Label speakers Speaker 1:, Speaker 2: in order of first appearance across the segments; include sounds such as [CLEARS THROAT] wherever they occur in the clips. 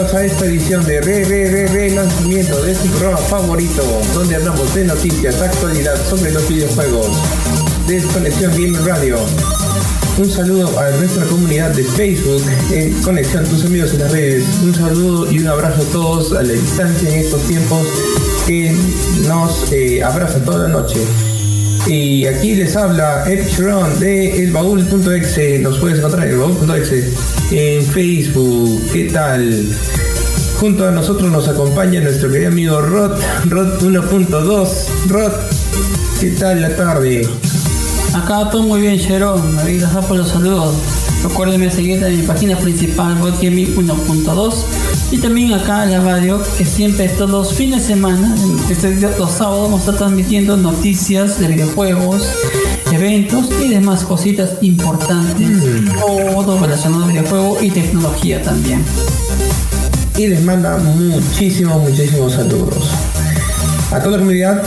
Speaker 1: a esta edición de Re Re Re Re Lanzamiento de su programa favorito, donde hablamos de noticias, actualidad sobre los videojuegos. Desconexión Game Radio. Un saludo a nuestra comunidad de Facebook, eh, Conexión tus amigos en las redes. Un saludo y un abrazo a todos a la distancia en estos tiempos que nos eh, abraza toda la noche. Y aquí les habla Ed Sharon de elbaúl.exe. Nos puedes encontrar en elbaúl.exe en Facebook. ¿Qué tal? Junto a nosotros nos acompaña nuestro querido amigo Rod, Rod 1.2. Rod, ¿qué tal la tarde?
Speaker 2: Acá todo muy bien, Sharon. Gracias por los saludos. Recuerden seguir en mi página principal, Gaming 1.2. Y también acá en la radio, que siempre todos los fines de semana, este, los sábados, vamos a estar transmitiendo noticias de videojuegos, eventos y demás cositas importantes. Mm. Todo relacionado a videojuegos y tecnología también.
Speaker 1: Y les manda muchísimos, muchísimos saludos. A toda la comunidad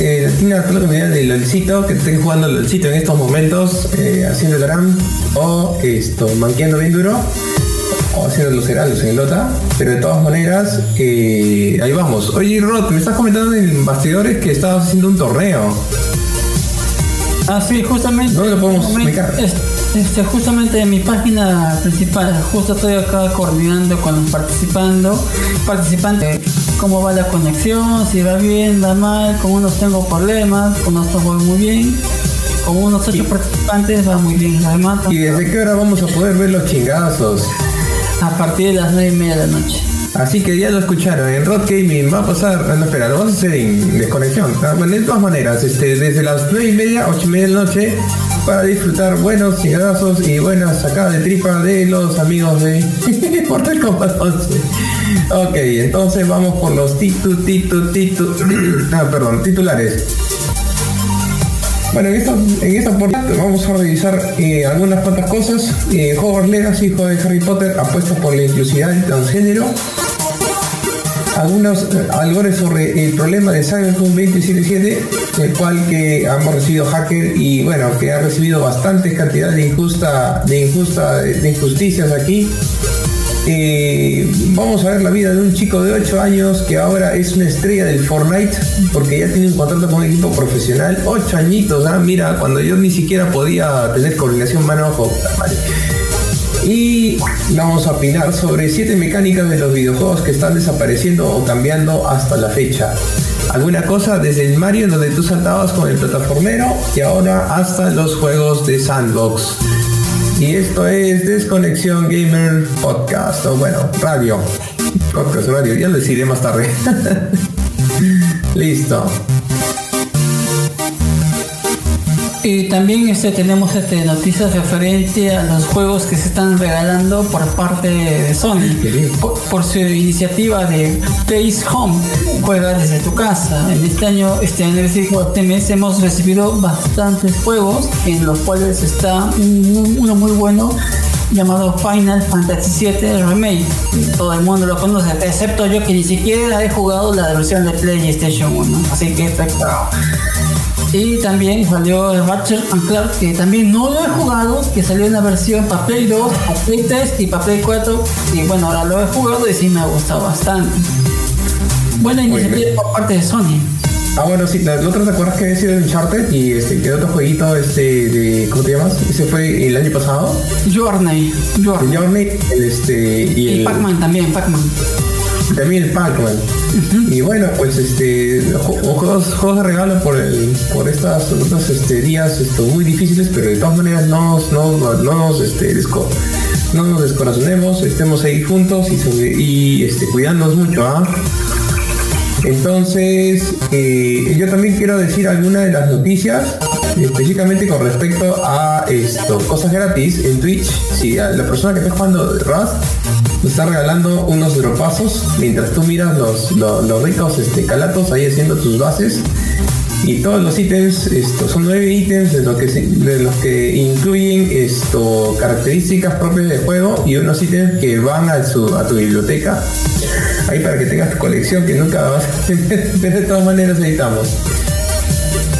Speaker 1: eh, tiene a toda la comunidad de LOLcito que estén jugando LOLcito en estos momentos, eh, haciendo el RAM o esto, manqueando bien duro o haciendo los heraldos en Lota, pero de todas maneras, eh, ahí vamos. Oye, Rod, me estás comentando en Bastidores que estabas haciendo un torneo.
Speaker 2: Ah, sí, justamente.
Speaker 1: ¿Dónde lo podemos
Speaker 2: Este, justamente en mi página principal, justo estoy acá coordinando con participando, participantes, cómo va la conexión, si va bien, va mal, con unos tengo problemas, con otros voy muy bien, con unos ocho participantes va muy bien, además.
Speaker 1: ¿Y desde qué hora vamos a poder ver los chingazos?
Speaker 2: A partir de las 9 y media de la noche.
Speaker 1: Así que ya lo escucharon, en Rod Gaming va a pasar, no espera, lo vamos a hacer en desconexión. Bueno, de todas maneras, este, desde las 9 y media, 8 y media de la noche, para disfrutar buenos cingadazos y buenas sacadas de tripa de los amigos de [LAUGHS] Mortal Kombat 11. Ok, entonces vamos por los titu, titu, titu, [CLEARS THROAT] ah, perdón, titulares. Bueno, en esta, en esta vamos a revisar eh, algunas cuantas cosas. Eh, Hogwarts Legacy, hijo de Harry Potter, apuesta por la inclusividad del transgénero. Algunos albores sobre el problema de Cyberpunk 2077, el cual que hemos recibido hacker y bueno, que ha recibido bastantes cantidades de injusta, de injusta, de injusticias aquí eh, vamos a ver la vida de un chico de 8 años que ahora es una estrella del Fortnite porque ya tiene un contrato con un equipo profesional. 8 añitos, ¿ah? mira, cuando yo ni siquiera podía tener coordinación mano-ojo. Y vamos a opinar sobre 7 mecánicas de los videojuegos que están desapareciendo o cambiando hasta la fecha. Alguna cosa desde el Mario donde tú saltabas con el plataformero y ahora hasta los juegos de sandbox. Y esto es Desconexión Gamer Podcast, o bueno, radio. Podcast radio, ya lo deciré más tarde. [LAUGHS] Listo.
Speaker 2: Y también este, tenemos este, noticias referente a los juegos que se están regalando por parte de Sony. Por, su iniciativa de Place Home, juega desde tu casa. En este año, este año, este mes hemos recibido bastantes juegos en los cuales está uno muy bueno llamado Final Fantasy VII Remake. Todo el mundo lo conoce, excepto yo que ni siquiera he jugado la versión de PlayStation 1. Así que está y también salió Ratchet and Clark, que también no lo he jugado, que salió en la versión para Play 2, para Play 3 y para Play 4. Y bueno, ahora lo he jugado y sí me ha gustado bastante. Buena iniciativa por parte de Sony.
Speaker 1: Ah, bueno, sí, ¿no te acuerdas que había sido Uncharted y este, quedó otro jueguito este, de, ¿cómo te llamas? Ese fue el año pasado.
Speaker 2: Journey.
Speaker 1: Journey. Journey el, este,
Speaker 2: y, y Pac-Man también, Pac-Man
Speaker 1: también el Pac-Man. Y bueno, pues este juegos, juegos de regalo por el, por estas otros este, días esto, muy difíciles, pero de todas maneras no, no, no, nos este, no nos descorazonemos, estemos ahí juntos y, y este, cuidándonos mucho, ¿ah? Entonces, eh, yo también quiero decir algunas de las noticias, específicamente con respecto a esto, cosas gratis en Twitch. Si la persona que está jugando Rust te está regalando unos dropazos mientras tú miras los, los, ricos este, calatos ahí haciendo tus bases. Y todos los ítems, esto, son nueve ítems de, lo que, de los que incluyen esto, características propias del juego y unos ítems que van a, su, a tu biblioteca. Ahí para que tengas tu colección que nunca vas a [LAUGHS] de todas maneras editamos.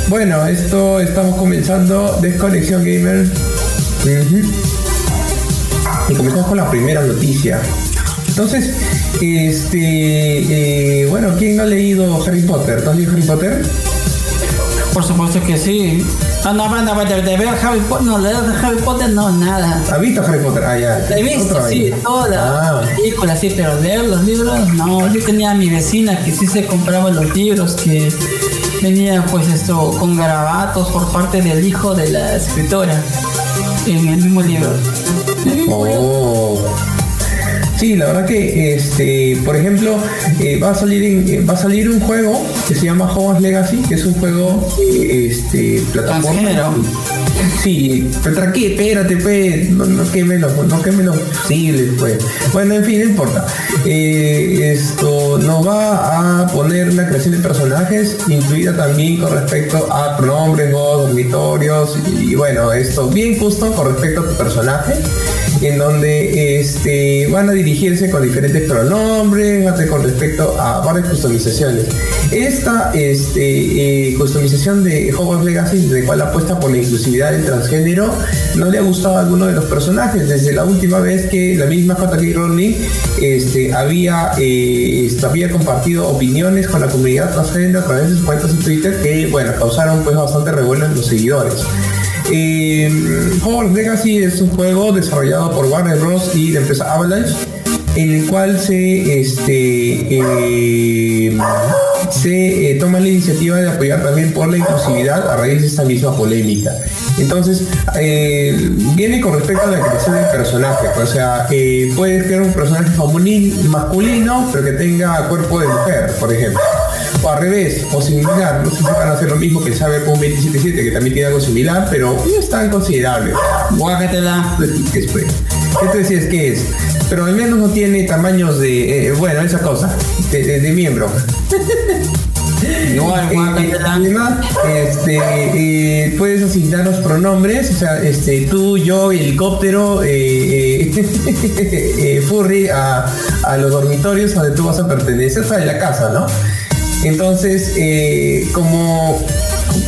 Speaker 1: Bueno, esto estamos comenzando Desconexión Gamer. Y comenzamos con la primera noticia. Entonces, este, eh, bueno, ¿quién no ha leído Harry Potter? ¿Tú has leído Harry Potter?
Speaker 2: Por supuesto que sí. Ah, no, no, de, de ver Harry Potter, no, de Harry Potter no, nada.
Speaker 1: ¿Has visto Harry Potter? Ah, ya.
Speaker 2: He visto, sí, todas las ah. películas, sí, pero leer los libros, no. Yo tenía a mi vecina que sí se compraba los libros, que venía pues esto con garabatos por parte del hijo de la escritora en el mismo libro.
Speaker 1: Oh. Sí, la verdad que, este, por ejemplo, eh, va a salir eh, va a salir un juego que se llama Hogwarts Legacy, que es un juego, este, plataforma. Sí, pero tranquilo, espérate, pues, no, no queme los, no queme los pues. Bueno, en fin, no importa. esto nos va a poner la creación de personajes, incluida también con respecto a pronombres, voz, dormitorios, y, bueno, esto bien justo con respecto a tu personaje en donde este, van a dirigirse con diferentes pronombres, con respecto a varias customizaciones. Esta este, eh, customización de Hogwarts Legacy, de cual apuesta por la inclusividad del transgénero, no le ha gustado a alguno de los personajes. Desde la última vez que la misma J.K. Rowling este, había, eh, este, había compartido opiniones con la comunidad transgénero a través de sus cuentas en Twitter que, bueno, causaron pues bastante revuelo en los seguidores. Eh, Hogwarts Legacy es un juego desarrollado por Warner Bros. y la empresa Avalanche, en el cual se, este, eh, se eh, toma la iniciativa de apoyar también por la inclusividad a raíz de esta misma polémica. Entonces, eh, viene con respecto a la creación del personaje, o sea, puedes crear un personaje masculino, pero que tenga cuerpo de mujer, por ejemplo o al revés, o similar. No sé si van a hacer lo mismo que el con 277, que también tiene algo similar, pero no es tan considerable.
Speaker 2: Guácatela.
Speaker 1: ¿Qué tú decías que es? Pero al menos no tiene tamaños de, eh, bueno, esa cosa, de, miembro. [LAUGHS] Igual, eh, además, este, eh, puedes asignar los pronombres, o sea, este, tú, yo, helicóptero, [LAUGHS] furry a, a, los dormitorios donde tú vas a pertenecer, o sea, en la casa, ¿no? Entonces, eh, como,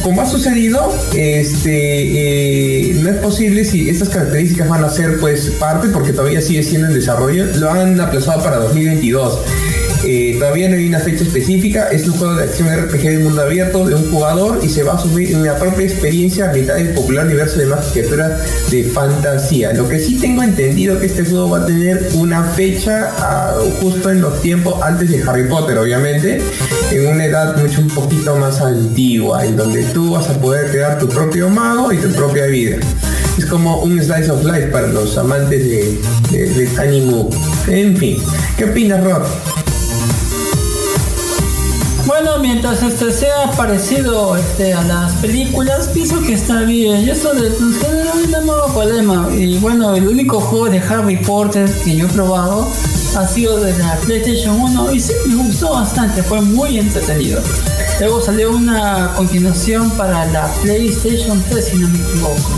Speaker 1: como ha sucedido, este, eh, no es posible si estas características van a ser pues parte, porque todavía sigue siendo en desarrollo, lo han aplazado para 2022. Eh, todavía no hay una fecha específica, es un juego de acción RPG de mundo abierto de un jugador y se va a subir una propia experiencia a mitad del popular universo de más criaturas de fantasía. Lo que sí tengo entendido que este juego va a tener una fecha ah, justo en los tiempos antes de Harry Potter, obviamente, en una edad mucho un poquito más antigua, en donde tú vas a poder crear tu propio mago y tu propia vida. Es como un slice of life para los amantes de, de, de En fin, ¿qué opinas, Rod?
Speaker 2: Bueno, mientras este sea parecido este, a las películas, pienso que está bien. Y eso de género no problema. Y bueno, el único juego de Harry Potter que yo he probado ha sido de la PlayStation 1 y sí me gustó bastante, fue muy entretenido. Luego salió una continuación para la PlayStation 3 si no me equivoco.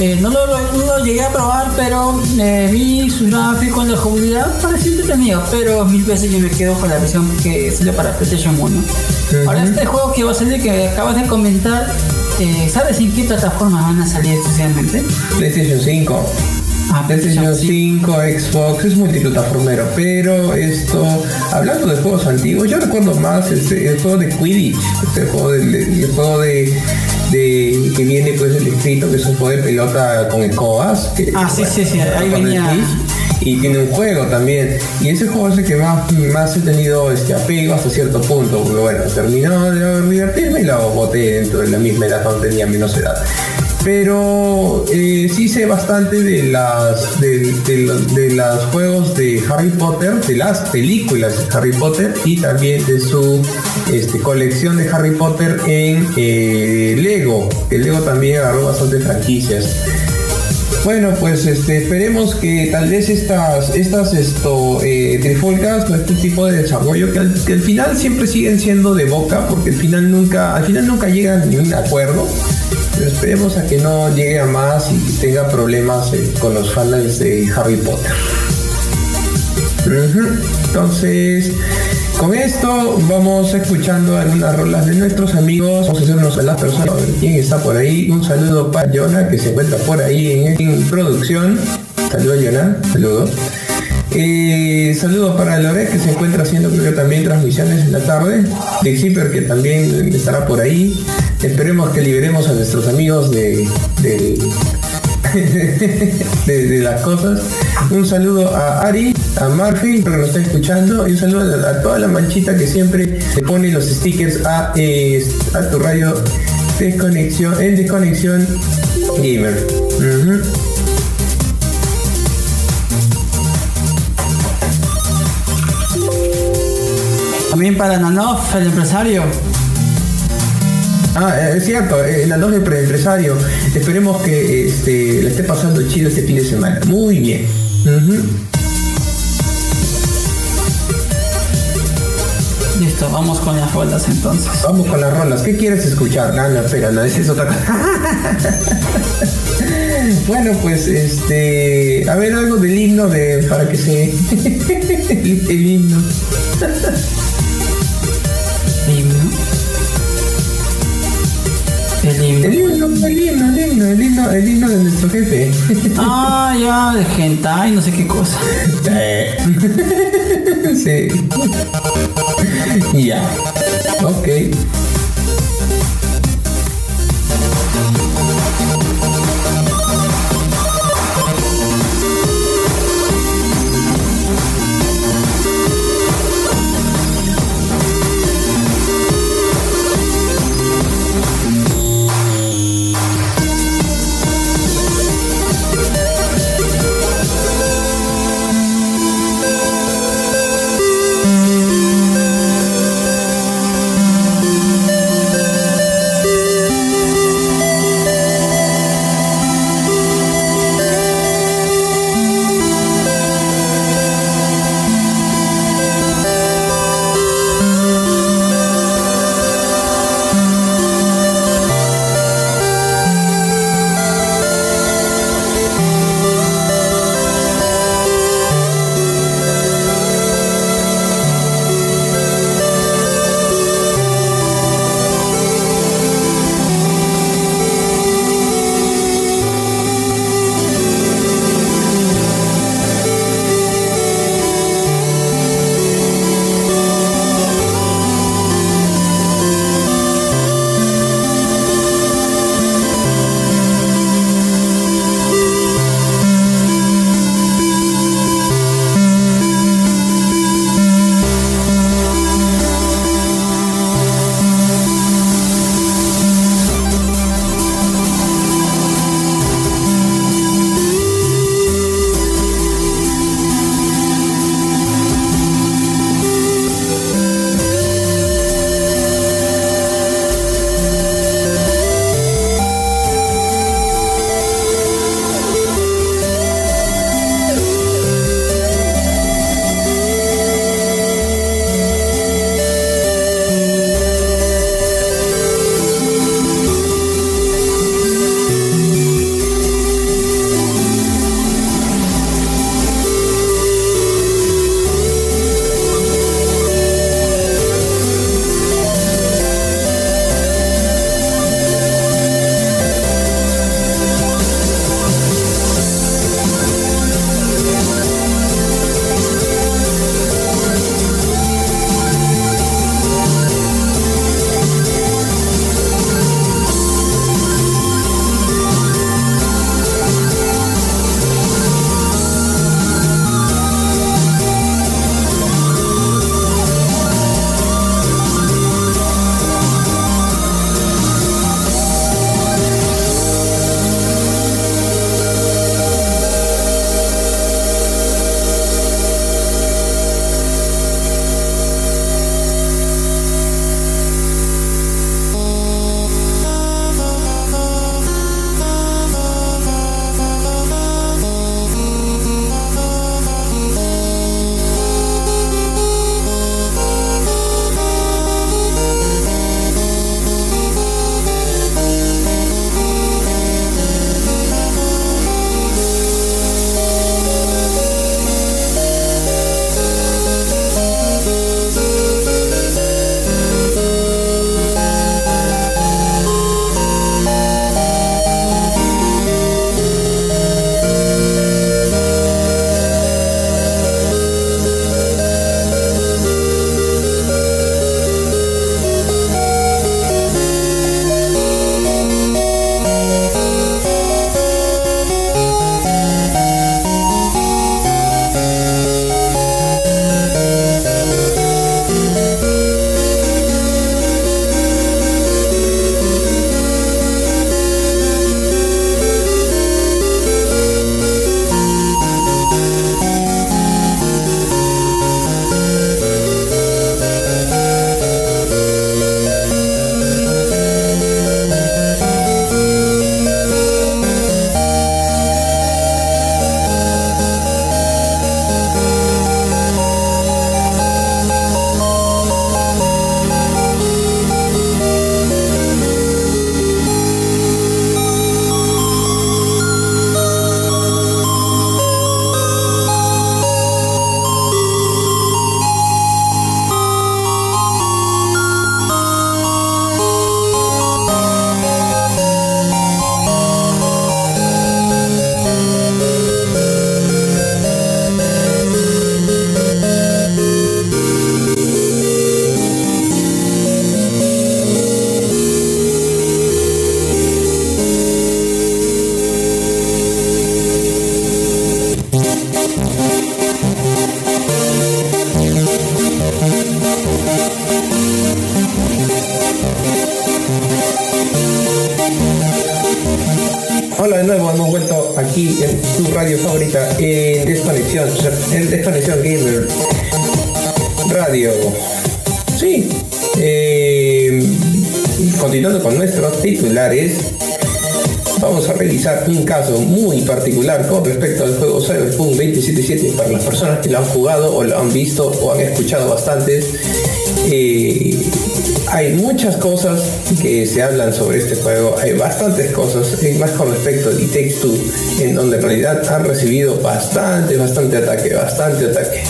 Speaker 2: Eh, no, lo, llegué a probar, pero eh, vi su gráfico en la jugabilidad, pareció entretenido, pero mil veces yo me quedo con la versión que salió para PlayStation 1. Ahora este juego que va a salir, que acabas de comentar, eh, ¿sabes en qué plataformas van a salir especialmente?
Speaker 1: PlayStation 5. Ah, PlayStation 5, Xbox, es multiplataformero, pero esto, hablando de juegos antiguos, yo recuerdo más el, juego de Quidditch, este juego el juego de de que viene pues el escrito que es un juego de pelota con escobas. Que,
Speaker 2: ah, sí, sí, sí, ahí venía.
Speaker 1: y tiene un juego también. Y ese juego es el que más, más he tenido este apego hasta cierto punto, porque bueno, terminó de divertirme y lo boté dentro de la misma edad cuando tenía menos edad pero eh, sí sé bastante de las de, de, los juegos de Harry Potter, de las películas de Harry Potter y también de su este, colección de Harry Potter en eh, Lego. El Lego también agarró bastantes franquicias. Bueno, pues este, esperemos que tal vez estas, estas esto, eh, trifulcas o este tipo de desarrollo que al, que al, final siempre siguen siendo de boca, porque al final nunca, al final nunca llegan a ningún acuerdo esperemos a que no llegue a más y tenga problemas eh, con los fans de Harry Potter. Entonces, con esto vamos escuchando algunas rolas de nuestros amigos. Vamos a hacernos a las personas, quién está por ahí. Un saludo para Jonah que se encuentra por ahí en, producción. Saludos Jonah, saludos. Eh, saludos para Lore que se encuentra haciendo creo que también transmisiones en la tarde. De Zipper que también estará por ahí. Esperemos que liberemos a nuestros amigos de, [LAUGHS] de, de, las cosas. Un saludo a Ari, a Murphy, que nos está escuchando, y un saludo a, toda la manchita que siempre se pone los stickers a, eh, a tu radio desconexión, en desconexión gamer.
Speaker 2: También para Nanof, el empresario.
Speaker 1: Ah, eh, es cierto, eh, Nanof el empresario. Esperemos que este, le esté pasando chido este fin de semana. Muy bien.
Speaker 2: Listo, vamos con las rolas entonces.
Speaker 1: Vamos con las rolas. ¿Qué quieres escuchar? No, no, espera, no, esa es otra cosa. [LAUGHS] bueno, pues este. A ver, algo del himno de. para que se. [LAUGHS] el himno.
Speaker 2: El himno,
Speaker 1: el himno, de nuestro jefe.
Speaker 2: Ah, ya, de gente, ay, no sé qué cosa. [LAUGHS]
Speaker 1: sí. ya. Ok. Las personas que lo han jugado o lo han visto o han escuchado bastantes. Eh, hay muchas cosas que se hablan sobre este juego, hay bastantes cosas, más con respecto a The Takes en donde en realidad han recibido bastante, bastante ataque, bastante ataque.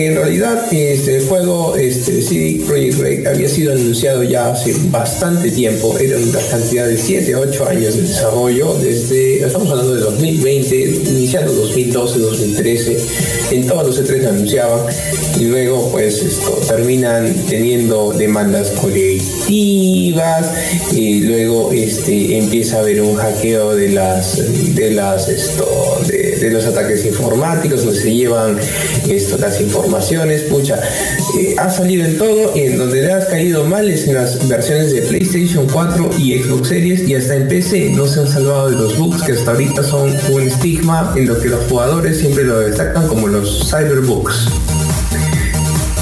Speaker 1: En realidad, este juego, este CD Projekt Red había sido anunciado ya hace bastante tiempo, era una cantidad de 7 8 años de desarrollo, desde, estamos hablando de 2020, iniciando 2012, 2013, en todos los E3 anunciaban, y luego pues esto, terminan teniendo demandas colectivas, y luego este, empieza a haber un hackeo de las, de las, esto, de, los ataques informáticos, donde se llevan esto, las informaciones, pucha, eh, ha salido en todo y en donde le has caído mal es en las versiones de PlayStation 4 y Xbox Series y hasta en PC no se han salvado de los bugs que hasta ahorita son un estigma en lo que los jugadores siempre lo destacan como los cyberbugs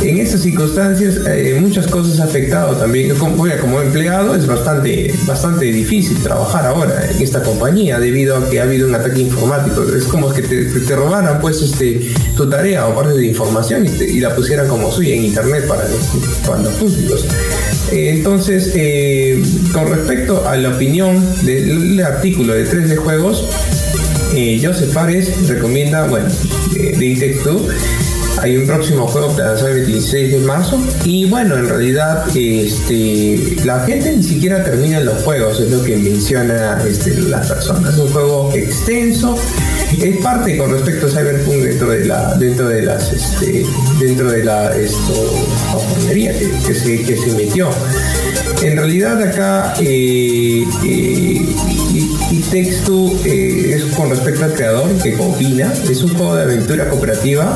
Speaker 1: en estas circunstancias eh, muchas cosas afectado también. Como, empleado es bastante, bastante difícil trabajar ahora en esta compañía debido a que ha habido un ataque informático. Es como que te, robaran pues este, tu tarea o parte de información y, la pusieran como suya en internet para, para los públicos. Eh, entonces, eh, con respecto a la opinión del artículo de 3 de juegos, Joseph Fares recomienda, bueno, de 2 hay un próximo juego que lanzar el 26 de marzo. Y bueno, en realidad este, la gente ni siquiera termina los juegos, es lo que menciona este, las personas. Es un juego extenso. Es parte con respecto a Cyberpunk dentro de la dentro de las este, dentro de la esto que, se, que se metió. En realidad acá eh, eh, y, Textu eh, es con respecto al creador que opina, es un juego de aventura cooperativa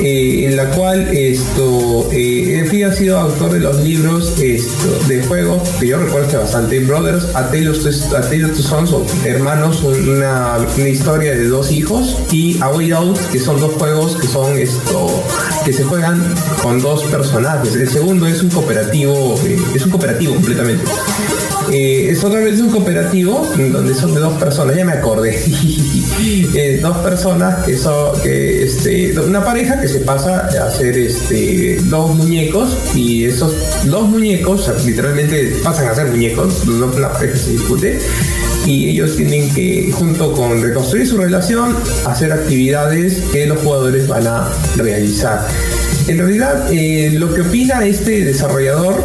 Speaker 1: eh, en la cual esto eh, ha sido autor de los libros de juegos que yo recuerdo bastante Brothers A Tale of Sons hermanos una, historia de dos hijos y A Way Out que son dos juegos que son esto que se juegan con dos personajes. El segundo es un cooperativo eh, es un cooperativo completamente eh, es otra vez un cooperativo donde son de dos personas, ya me acordé. [LAUGHS] Eh, dos personas que son, que este, una pareja que se pasa a hacer este, dos muñecos y esos dos muñecos literalmente pasan a ser muñecos, la pareja se discute y ellos tienen que, junto con reconstruir su relación, hacer actividades que los jugadores van a realizar. En realidad, eh, lo que opina este desarrollador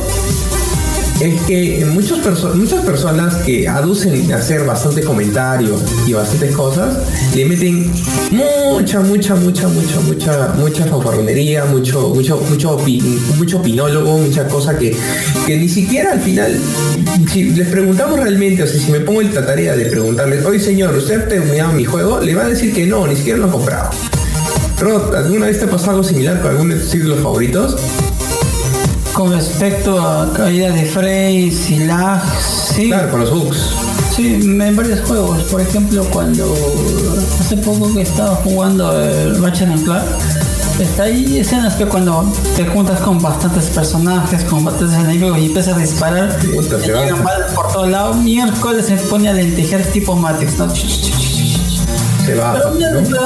Speaker 1: es que muchas, muchas personas que aducen hacer bastante comentario y bastantes cosas, le meten mucha, mucha, mucha, mucha, mucha, mucha fanfarronería, mucho, mucho, mucho, mucho opinólogo, mucha cosa que, que ni siquiera al final, si les preguntamos realmente, o si me pongo el tarea de preguntarles, oye señor, ¿usted ha terminado mi juego? Le va a decir que no, ni siquiera lo ha comprado. Rod, ¿alguna vez te ha pasado algo similar con algún de tus títulos favoritos?
Speaker 2: Con respecto a caída de frames y lag, sí.
Speaker 1: Claro, con los bugs.
Speaker 2: Sí, en varios juegos. Por ejemplo, cuando hace poco que estaba jugando el Ratchet Clark, está ahí escenas que cuando te juntas con bastantes personajes, con bastantes enemigos y empiezas a disparar, te llegan balas por todos lados, miércoles se pone a lentejer tipo Matrix, ¿no? Pero,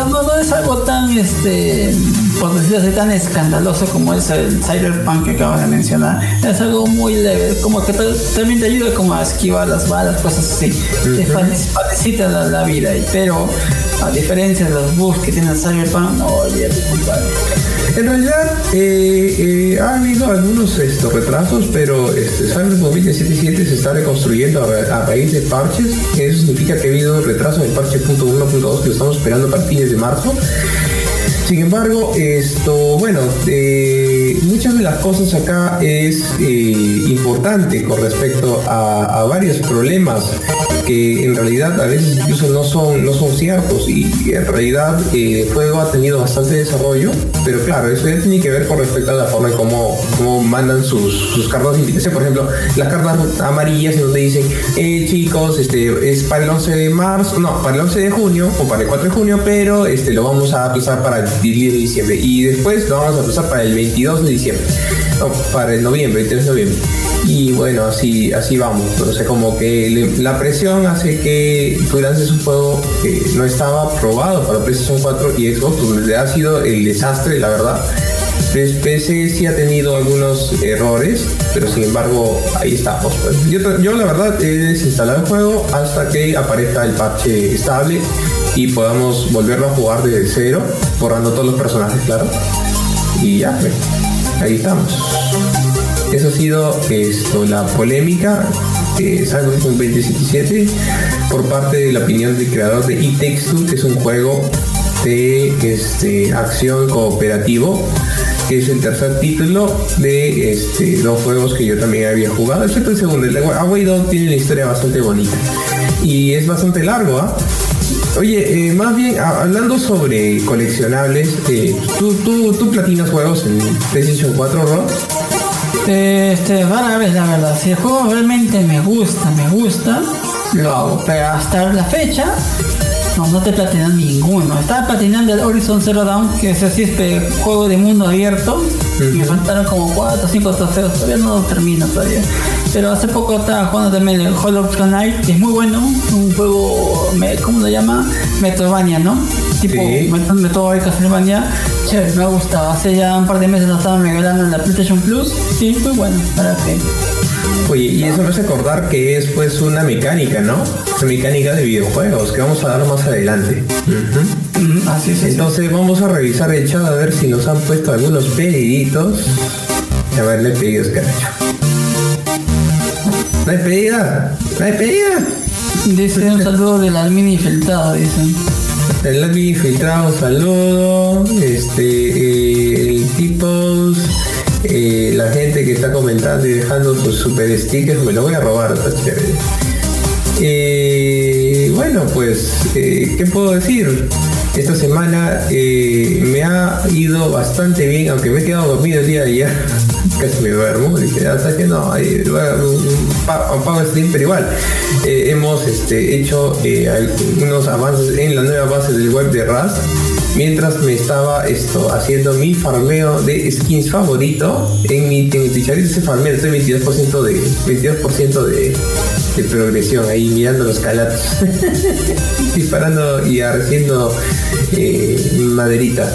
Speaker 2: ¿no? es algo tan, este, por decirlo así, tan escandaloso como es el Cyberpunk que acabas de mencionar. Es algo muy leve, como que también te ayuda como a esquivar las balas, cosas así. Te facilita la, vida, pero a diferencia de los bugs que tiene Cyberpunk, no, compadre.
Speaker 1: En realidad eh, eh, ha habido algunos estos retrasos, pero este, Cyberpunk 2077 se está reconstruyendo a, raíz de parches. Eso significa que ha habido retraso en el parche .1.2 que estamos esperando para fines de marzo. Sin embargo, esto, bueno, eh, muchas de las cosas acá es importante con respecto a, a varios problemas que en realidad a veces incluso no son, no son ciertos y, en realidad eh, el juego ha tenido bastante desarrollo, pero claro, eso ya tiene que ver con respecto a la forma en cómo, cómo mandan sus, sus cartas de. Por ejemplo, las cartas amarillas donde dicen, eh, chicos, este es para el 11 de marzo, no, para el 11 de junio o para el 4 de junio, pero este lo vamos a aplazar para el 10 de diciembre y después lo vamos a aplazar para el 22 de diciembre, no, para el noviembre, el 3 de noviembre y bueno, así, así vamos. O sea, como que la presión hace que tú lances un juego que no estaba probado para PlayStation 4 y Xbox, donde ha sido el desastre, la verdad. PC sí ha tenido algunos errores, pero sin embargo ahí estamos. Pues. Yo, yo la verdad he desinstalado el juego hasta que aparezca el parche estable y podamos volverlo a jugar desde cero, borrando todos los personajes, claro. Y ya, pues, ahí estamos. Eso ha sido esto, la polémica de Cyberpunk 2077 por parte de la opinión del creador de It Takes que es un juego de este, acción cooperativo que es el tercer título de este, dos juegos que yo también había jugado, excepto el segundo. El Away Dog tiene una historia bastante bonita y es bastante largo. ¿ah? Oye, eh, más bien hablando sobre coleccionables, eh, ¿tú, tú, tú platinas juegos en PlayStation 4, ¿no?
Speaker 2: Este, rara vez la verdad. Si el juego realmente me gusta, me gusta, lo hago. Pero hasta la fecha, no, no te platinan ninguno. Estaba platinando el Horizon Zero Dawn, que es así este juego de mundo abierto. Me faltaron como 4 o 5 trofeos. Todavía no termino todavía. Pero hace poco estaba jugando también el Hollow Knight, que es muy bueno. Un juego, ¿cómo lo llama? Metroidvania, ¿no? Tipo sí. Metroid Castlevania. Chévere, me ha gustado. Hace ya un par de meses lo estaban regalando en la PlayStation Plus. Sí, muy bueno. Para que
Speaker 1: Oye, y eso me hace acordar que es pues una mecánica, ¿no? Una mecánica de videojuegos que vamos a dar más adelante. Así es. Entonces vamos a revisar el chat a ver si nos han puesto algunos pediditos. A ver, le pedidos que han hecho. ¿No hay pedida? ¿No hay pedida?
Speaker 2: Dice un saludo del admin infiltrado, dicen.
Speaker 1: El admin infiltrado, saludo. Este, eh, el tipos eh, la gente que está comentando y dejando sus super stickers, me lo voy a robar. Eh, bueno, pues, eh, ¿qué puedo decir? Esta semana me ha ido bastante bien, aunque me he quedado dormido el día de ayer. [LAUGHS] Casi me duermo, dije, hasta que no, hay un pago stream, pero igual. hemos este, hecho unos avances en la nueva base del web de RAS mientras me estaba esto haciendo mi farmeo de skins favorito en mi en ese farmeo estoy 22% de 22% de, de, progresión ahí mirando los calatos [LAUGHS] disparando y haciendo eh, maderita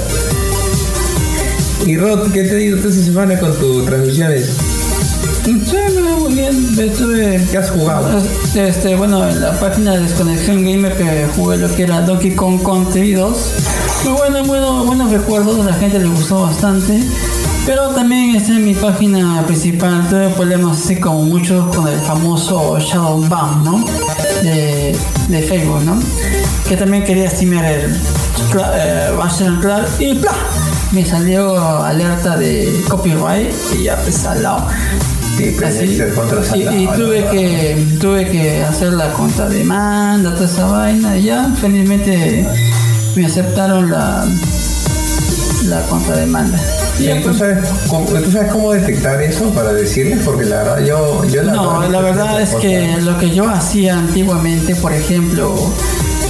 Speaker 1: y Rod, ¿qué te ido esta semana con tus transmisiones?
Speaker 2: Muy bien. Estuve,
Speaker 1: ¿Qué has jugado?
Speaker 2: Este, bueno, en la página de Desconexión Gamer que jugué lo que era Donkey Kong Country 2 muy bueno, bueno, buenos recuerdos, a la gente le gustó bastante. Pero también este, en mi página principal tuve problemas así como muchos con el famoso Shadow Ban, ¿no? De, Facebook, ¿no? Que también quería estimar el eh, Clark y ¡plá! Me salió alerta de copyright y ya pues al lado. y, tuve que tuve que hacer la contrademanda, toda esa vaina y ya felizmente me aceptaron la, la contrademanda.
Speaker 1: ¿Tú sabes, cómo, ¿Tú sabes cómo detectar eso para decirles? Porque la verdad yo... yo
Speaker 2: la no, la verdad es que lo que yo hacía antiguamente, por ejemplo,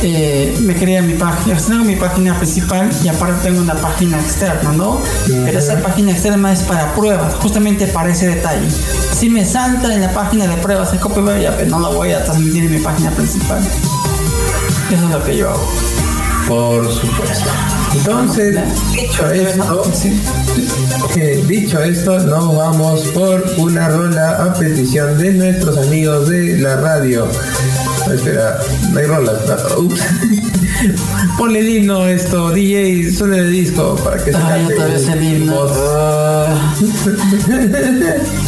Speaker 2: eh, me creé mi página, tengo mi página principal y aparte tengo una página externa, ¿no? Pero esa página externa es para pruebas, justamente para ese detalle. Si me salta en la página de pruebas el copyright, ya pues no lo voy a transmitir en mi página principal. Eso es lo que yo hago.
Speaker 1: Por supuesto. Entonces, dicho esto, eh, dicho esto, nos vamos por una rola a petición de nuestros amigos de la radio. Espera, no hay rola. Ups. [LAUGHS] Ponle el himno esto, DJ, suena el disco para que se
Speaker 2: Ay, [LAUGHS]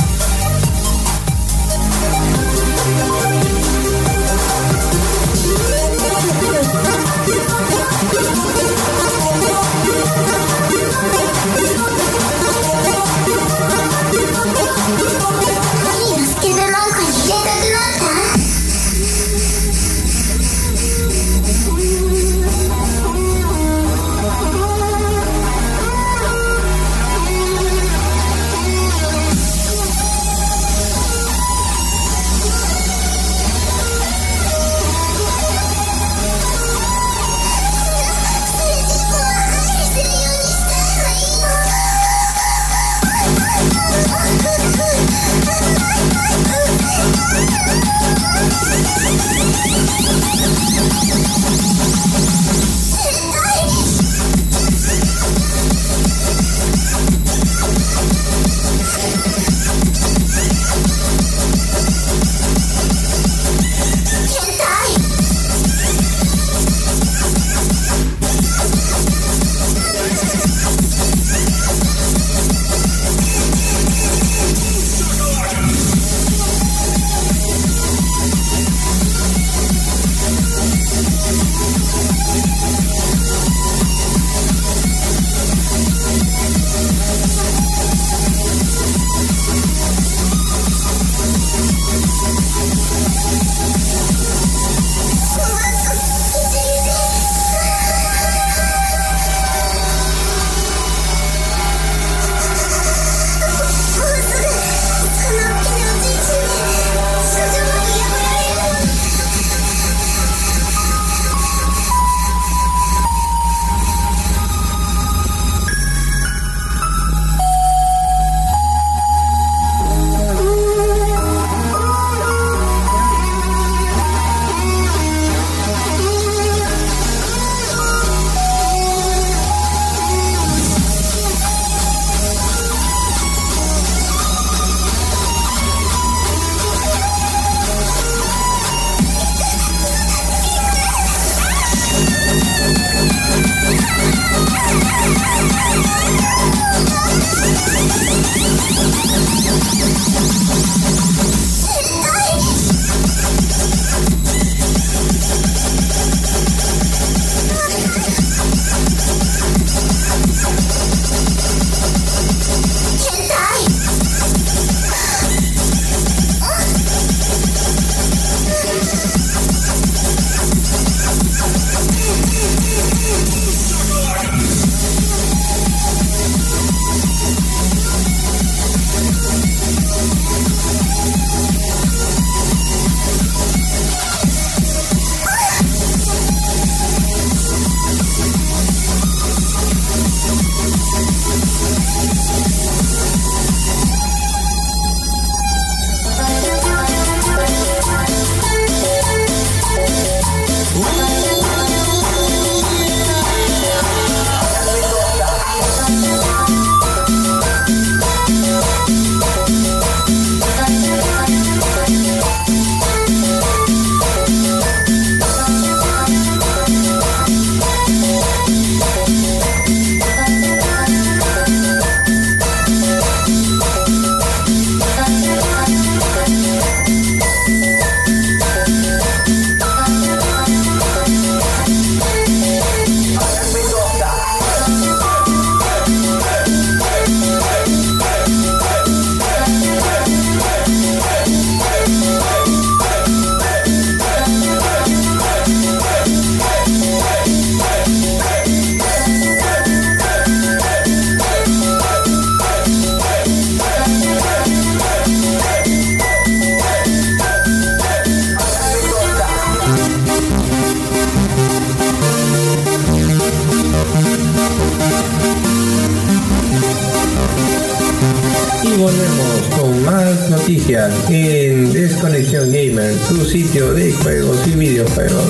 Speaker 2: himno.
Speaker 1: volvemos con más noticias en Desconexión Gamer, tu sitio de juegos y videojuegos.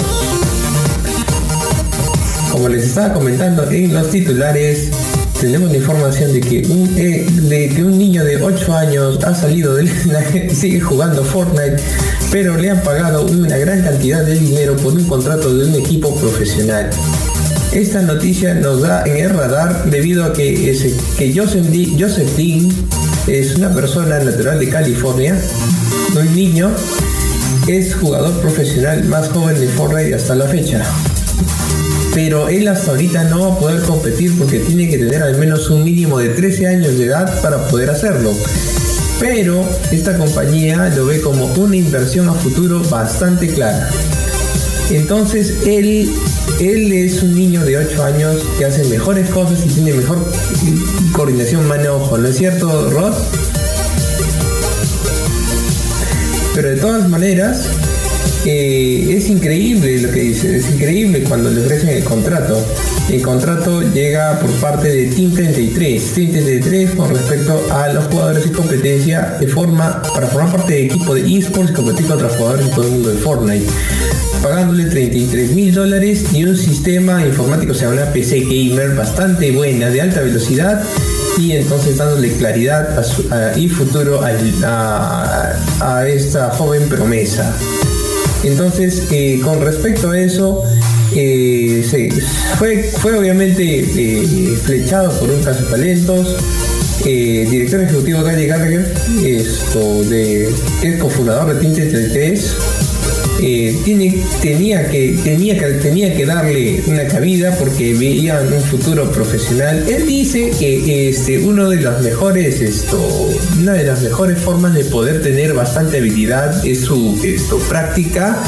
Speaker 1: Como les estaba comentando en los titulares, tenemos la información de que un, eh, de un niño de 8 años ha salido de la sigue jugando Fortnite, pero le han pagado una gran cantidad de dinero por un contrato de un equipo profesional. Esta noticia nos da en el radar debido a que, ese, que Joseph, Joseph Dean es una persona natural de California, un niño, es jugador profesional más joven de Fortnite hasta la fecha pero él hasta ahorita no va a poder competir porque tiene que tener al menos un mínimo de 13 años de edad para poder hacerlo. Pero esta compañía lo ve como una inversión a futuro bastante clara. Entonces él, él es un niño de 8 años que hace mejores cosas y tiene mejor coordinación mano-ojo, ¿no es cierto, Rod? Pero de todas maneras, eh, es increíble lo que dice, es increíble cuando le ofrecen el contrato. El contrato llega por parte de Team 33, Team 33 con respecto a los jugadores y competencia de forma para formar parte del equipo de esports y competir contra jugadores de todo el mundo de Fortnite pagándole 33 mil dólares y un sistema informático, o sea, una PC gamer bastante buena, de alta velocidad y entonces dándole claridad y futuro a esta joven promesa. Entonces, eh, con respecto a eso, eh, fue, fue obviamente eh, flechado por un caso de talentos. director ejecutivo Gary Gallagher, esto de, es cofundador de Tinte 33 tenía, que, tenía, tenía que darle una cabida porque veía un futuro profesional. Él dice que este, uno de las mejores, esto, una de las mejores formas de poder tener bastante habilidad es su esto, práctica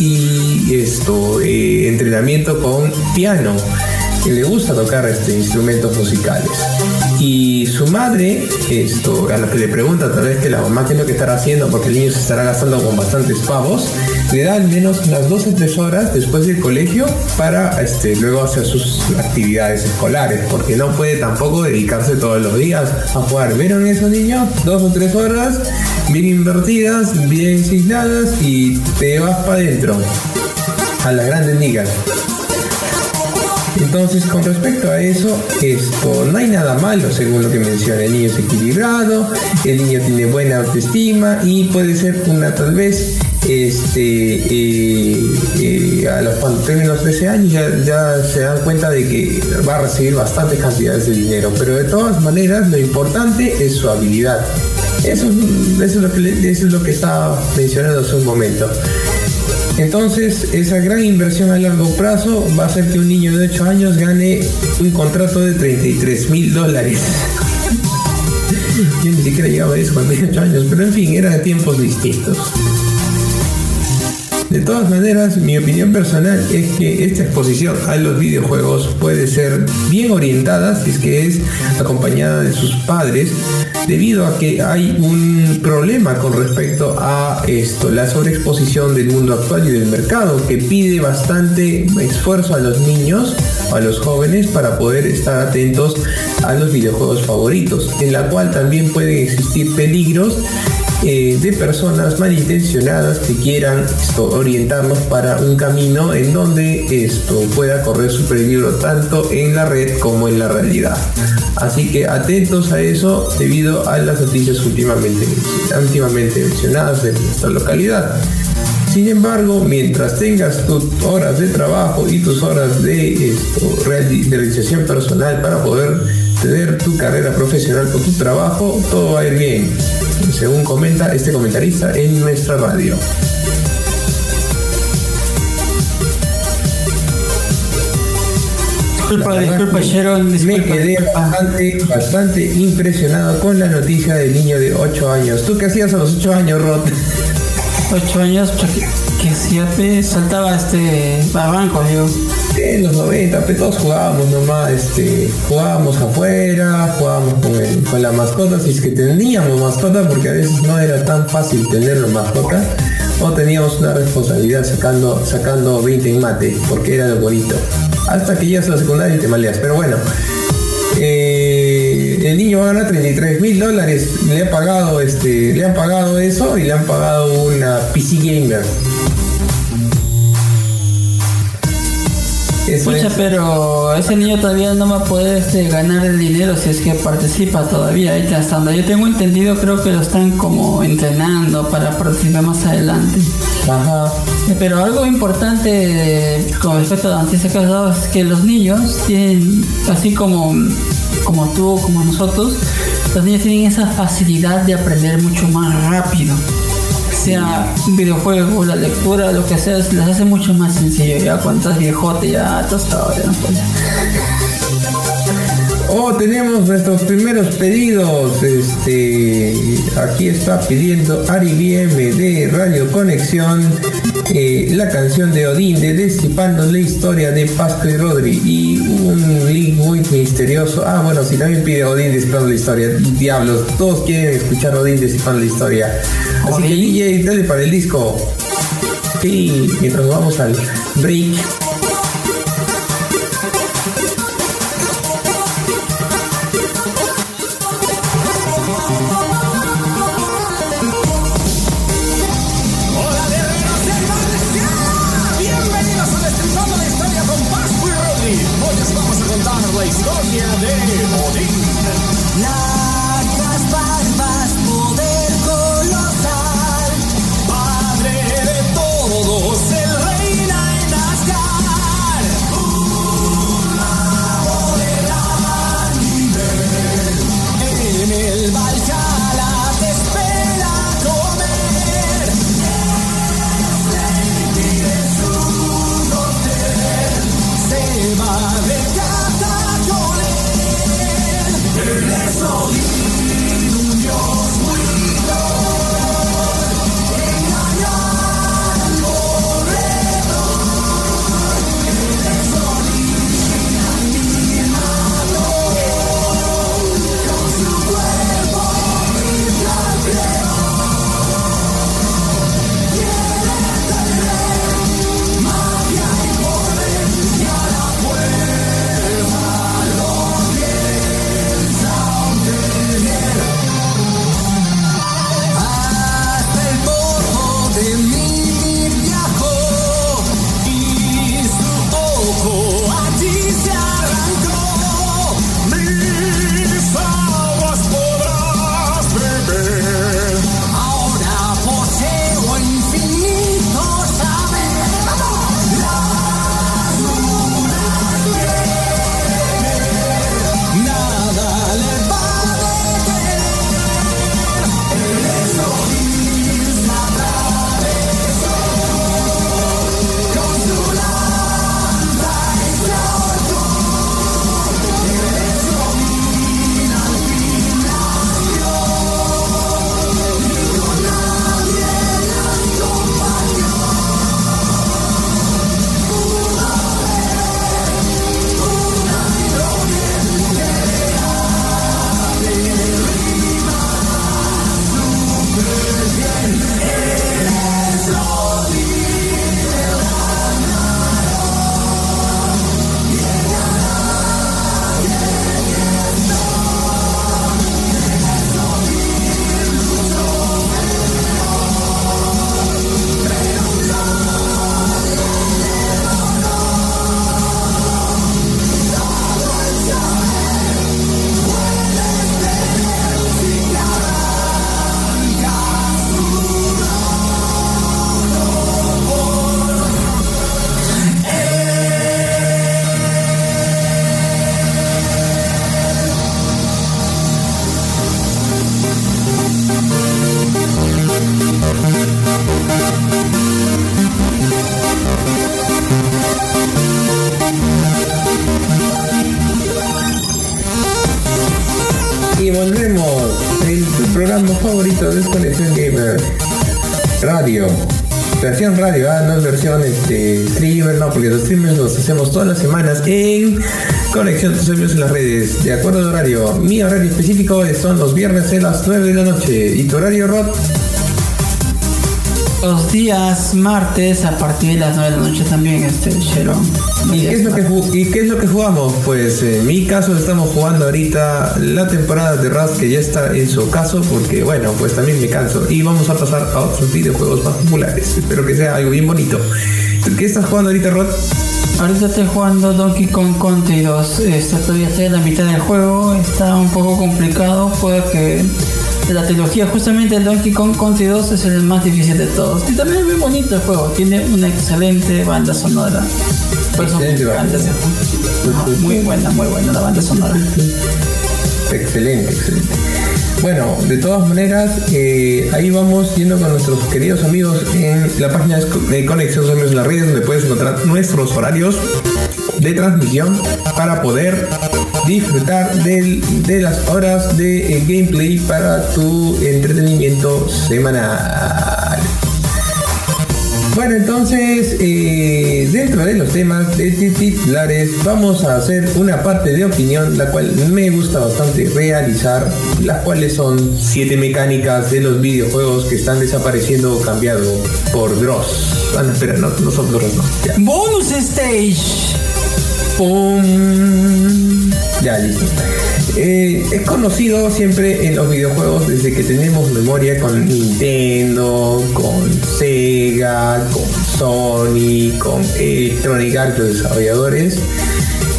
Speaker 1: y esto, eh, entrenamiento con piano le gusta tocar este, instrumentos musicales. Y su madre, esto, a lo que le pregunta tal vez que la mamá qué lo que estará haciendo, porque el niño se estará gastando con bastantes pavos, le da al menos unas 12 3 horas después del colegio para este, luego hacer sus actividades escolares, porque no puede tampoco dedicarse todos los días a jugar. ¿Vieron esos niños? Dos o tres horas, bien invertidas, bien asignadas y te vas para adentro. A las grandes ligas. Entonces, con respecto a eso, esto no hay nada malo según lo que menciona. El niño es equilibrado, el niño tiene buena autoestima y puede ser una tal vez este a los cuando termine los 13 años ya, se dan cuenta de que va a recibir bastantes cantidades de dinero pero de todas maneras lo importante es su habilidad eso, es, lo que, eso estaba mencionando hace un momento entonces, esa gran inversión a largo plazo va a hacer que un niño de 8 años gane un contrato de 33 mil dólares. [LAUGHS] Yo ni siquiera llegaba a eso cuando tenía 8 años, pero en fin, eran tiempos distintos. De todas maneras, mi opinión personal es que esta exposición a los videojuegos puede ser bien orientada si es que es acompañada de sus padres, debido a que hay un problema con respecto a esto, la sobreexposición del mundo actual y del mercado, que pide bastante esfuerzo a los niños, a los jóvenes, para poder estar atentos a los videojuegos favoritos, en la cual también pueden existir peligros eh, de personas malintencionadas que quieran orientarnos para un camino en donde esto pueda correr su peligro tanto en la red como en la realidad. Así que atentos a eso debido a las noticias últimamente, últimamente mencionadas en nuestra localidad. Sin embargo, mientras tengas tus horas de trabajo y tus horas de, esto, de realización personal para poder tener tu carrera profesional o tu trabajo, todo va a ir bien según comenta este comentarista en nuestra radio.
Speaker 2: Disculpa, disculpa, Sharon.
Speaker 1: Me quedé bastante, bastante impresionado con la noticia del niño de 8 años. ¿Tú qué hacías a los 8 años, Rod?
Speaker 2: 8 años, que hacía, saltaba este barranco, yo
Speaker 1: en los 90, pues todos jugábamos nomás, este, jugábamos afuera, jugábamos con, la mascota, si es que teníamos mascota, porque a veces no era tan fácil tener la mascota, o teníamos una responsabilidad sacando, sacando 20 en mate, porque era lo bonito. Hasta que llegas a la secundaria y te maleas, pero bueno. Eh,
Speaker 3: el niño va a ganar 33 mil dólares, le ha pagado, este, le han pagado eso y le han pagado una PC gamer.
Speaker 2: Escucha, pero ese niño todavía no va a poder este, ganar el dinero si es que participa todavía. Ahí está Yo tengo entendido, creo que lo están como entrenando para participar más adelante. Ajá. Pero algo importante con respecto a noticia que es que los niños tienen, así como, como tú, como nosotros, los niños tienen esa facilidad de aprender mucho más rápido sea un videojuego, la lectura, lo que sea, les hace mucho más sencillo. Ya cuando estás viejote, ya tostado, ya no
Speaker 3: Oh, tenemos nuestros primeros pedidos. Este, aquí está pidiendo Ari BM de Radio Conexión eh, la canción de Odín de Descipando la historia de Pasco y Rodri y un link muy misterioso. Ah, bueno, si también pide Odín Descipando la historia. Diablos, todos quieren escuchar Odín Descipando la historia. Así que DJ, dale para el disco. Sí, mientras vamos al break. Todas las semanas en Conexión de Servicios en las redes, de acuerdo al horario. Mi horario específico son los viernes a las 9 de la noche. ¿Y tu horario, Rod?
Speaker 2: los días martes a partir de las 9 de la noche también, este Sharon.
Speaker 1: ¿Y qué, es lo que ¿Y qué es lo que jugamos? Pues en mi caso estamos jugando ahorita la temporada de Rust que ya está en su caso porque bueno, pues también me canso. Y vamos a pasar a otros videojuegos más populares. Espero que sea algo bien bonito. ¿Qué estás jugando ahorita, Rod?
Speaker 2: Ahorita estoy jugando Donkey Kong Country 2. Este, todavía estoy en la mitad del juego. Está un poco complicado. Puede que de la trilogía, justamente el Donkey Kong Country 2 es el más difícil de todos. Y también es muy bonito el juego, tiene una excelente banda sonora. muy buena, muy buena la banda sonora.
Speaker 1: Excelente, excelente. Bueno, de todas maneras, eh, ahí vamos yendo con nuestros queridos amigos en la página de Conexión Amigos en las redes, donde puedes encontrar nuestros horarios de transmisión para poder disfrutar de las horas de eh, gameplay para tu entretenimiento semanal. Bueno, entonces, eh, dentro de los temas de titulares, vamos a hacer una parte de opinión, la cual me gusta bastante realizar, las cuales son siete mecánicas de los videojuegos que están desapareciendo o cambiado por Dross. Ah, no, espera, no, no son Dross, no.
Speaker 2: Bonus Stage.
Speaker 1: ¡Pum! Ya, listo. Eh, es conocido siempre en los videojuegos desde que tenemos memoria con Nintendo, con Sega, con Sony, con Electronic Arts, los desarrolladores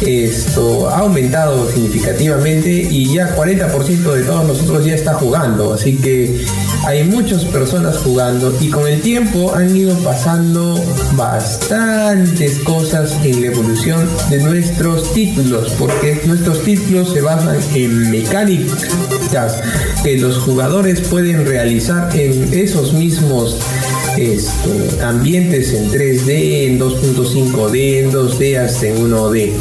Speaker 1: esto ha aumentado significativamente y ya 40% de todos nosotros ya está jugando, así que hay muchas personas jugando y con el tiempo han ido pasando bastantes cosas en la evolución de nuestros títulos, porque nuestros títulos se basan en mecánicas que los jugadores pueden realizar en esos mismos ambientes en 3D, en 2.5D, en 2D hasta en 1D.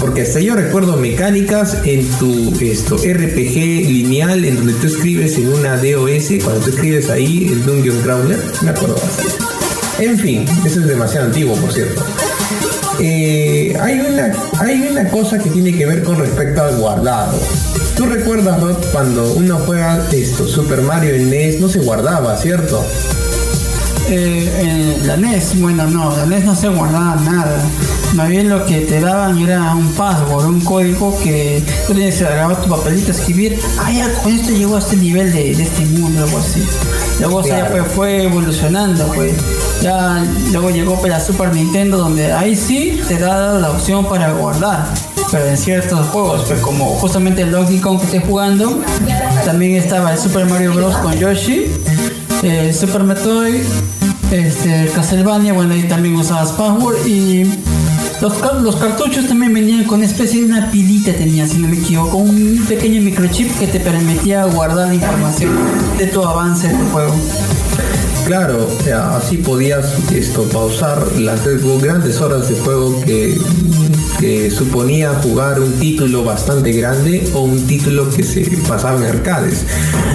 Speaker 1: Porque hasta yo recuerdo mecánicas en tu esto, RPG lineal, en donde tú escribes en una DOS, cuando tú escribes ahí el Dungeon Crawler, me acuerdo En fin, eso es demasiado antiguo, por cierto. Eh, hay, una, hay una cosa que tiene que ver con respecto al guardado. ¿Tú recuerdas, Rod, cuando uno juega esto, Super Mario en NES, no se guardaba, ¿cierto?
Speaker 2: Eh, la NES, bueno, no, la NES no se guardaba nada. Más bien lo que te daban era un password, un código que tú tenías que agarrar tu papelito, escribir, ah, ya con esto llegó a este nivel de, este mundo, algo así. Luego ya fue, evolucionando, pues. Ya luego llegó para la Super Nintendo, donde ahí sí te da la opción para guardar. Pero en ciertos juegos, pues como justamente el Donkey Kong que estoy jugando, también estaba el Super Mario Bros. con Yoshi eh, Super Metroid, este, Castlevania, bueno, ahí también usabas password y los, los, cartuchos también venían con especie de una pilita, tenía, si no me equivoco, un pequeño microchip que te permitía guardar la información de tu avance de tu juego.
Speaker 1: Claro, así podías esto, pausar las grandes horas de juego que, suponía jugar un título bastante grande o un título que se pasaba en arcades.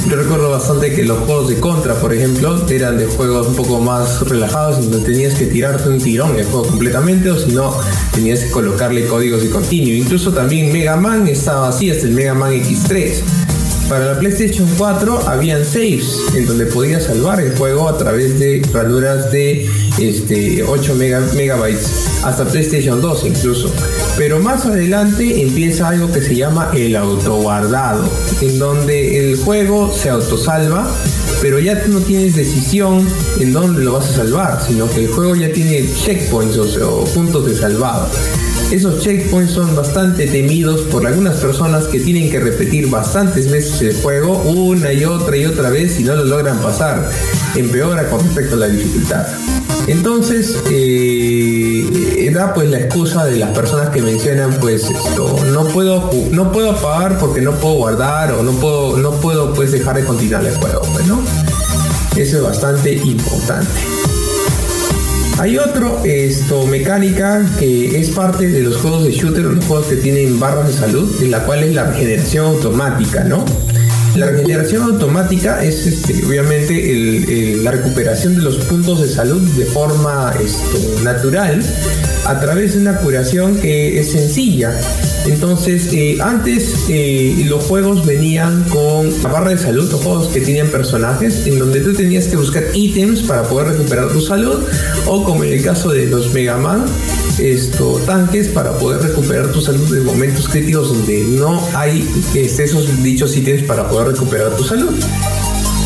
Speaker 1: Yo recuerdo bastante que los juegos de Contra, por ejemplo, eran de juegos un poco más relajados, donde tenías que tirarte un tirón el juego completamente, o si no, tenías que colocarle códigos de continuo. Incluso también Mega Man estaba así hasta el Mega Man X3 para la PlayStation 4 habían saves en donde podías salvar el juego a través de ranuras de este, 8 megabytes hasta PlayStation 2 incluso. Pero más adelante empieza algo que se llama el autoguardado, en donde el juego se autosalva, pero ya no tienes decisión en dónde lo vas a salvar, sino que el juego ya tiene checkpoints o puntos de salvado. Esos checkpoints son bastante temidos por algunas personas que tienen que repetir bastantes veces el juego una y otra y otra vez y no lo logran pasar. Empeora con respecto a la dificultad. Entonces, eh, da pues la excusa de las personas que mencionan pues esto, no puedo no puedo pagar porque no puedo guardar o no puedo no puedo pues dejar de continuar el juego, pues, ¿no? Eso es bastante importante. Hay otro esto, mecánica que es parte de los juegos de shooter, los juegos que tienen barras de salud, en la cual es la regeneración automática, ¿no? La regeneración automática es este, obviamente la recuperación de los puntos de salud de forma esto, natural a través de una curación que es sencilla. Entonces, eh, antes eh, los juegos venían con la barra de salud, los juegos que tenían personajes, en donde tú tenías que buscar ítems para poder recuperar tu salud, o como en el caso de los Mega Man, esto, tanques para poder recuperar tu salud en momentos críticos donde no hay esos dichos ítems para poder recuperar tu salud.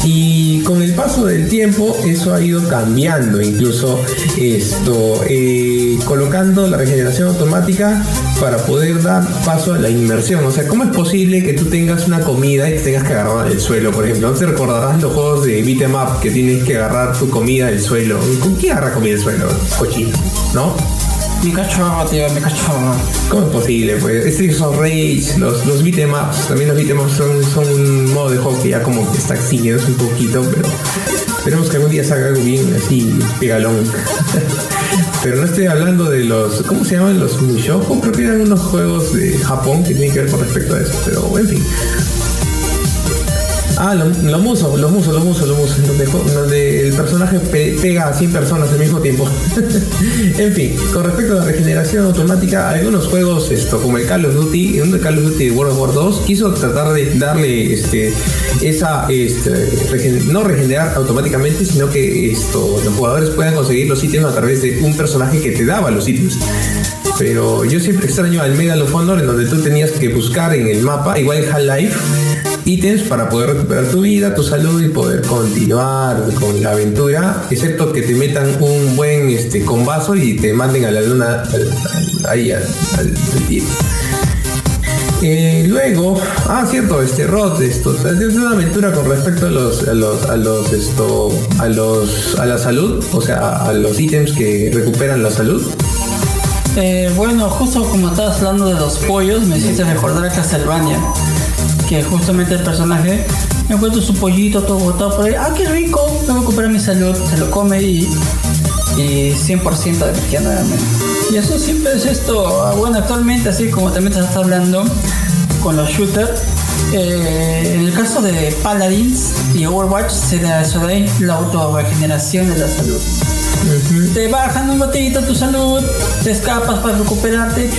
Speaker 1: Y con el paso del tiempo eso ha ido cambiando, incluso esto, eh, colocando la regeneración automática para poder dar paso a la inmersión. O sea, ¿cómo es posible que tú tengas una comida y tengas que agarrar del suelo, por ejemplo? ¿No te recordarás los juegos de beat'em up que tienes que agarrar tu comida del suelo? ¿Con qué agarra comida del suelo? Cochino, ¿no?
Speaker 2: Mi cachorro, tío, mi.
Speaker 1: ¿Cómo es posible? Pues Streets of Rage, los, los beat'em también los beat'em ups son, son un modo de juego que ya como que está extinguiendo un poquito, pero esperemos que algún día salga algo bien así, pegalón. [LAUGHS] pero no estoy hablando de los, ¿cómo se llaman? Los Mushoku, creo que eran unos juegos de Japón que tienen que ver con respecto a eso, pero en fin. Ah, los musos, los musos, los musos, los musos, donde, el personaje pega a 100 personas al mismo tiempo. [LAUGHS] en fin, con respecto a la regeneración automática, algunos juegos, esto, como el Call of Duty, de Call of Duty de World War 2, quiso tratar de darle este, esa, este, no regenerar automáticamente, sino que esto, los jugadores puedan conseguir los ítems a través de un personaje que te daba los ítems pero yo siempre extraño al Medal of en donde tú tenías que buscar en el mapa, igual en Half-Life, ítems para poder recuperar tu vida, tu salud y poder continuar con la aventura, excepto que te metan un buen este, combazo y te manden a la luna ahí al, al, eh, luego, ah, cierto, este Rod, esto, es una aventura con respecto a los, a los, a los, esto, a los, a la salud, o sea, a los ítems que recuperan la salud.
Speaker 2: Eh, bueno, justo como estabas hablando de los pollos, me hiciste recordar a Castlevania que justamente el personaje encuentra su pollito todo botado por ahí. ¡Ah, qué rico! Me recupera mi salud, se lo come y, y 100% de energía nuevamente. Y eso siempre es esto. Ah, bueno, actualmente, así como también te estás hablando con los shooters, eh, en el caso de Paladins y Overwatch se da eso de la auto-regeneración de la salud. Te bajan un botellito tu salud, te escapas para recuperarte,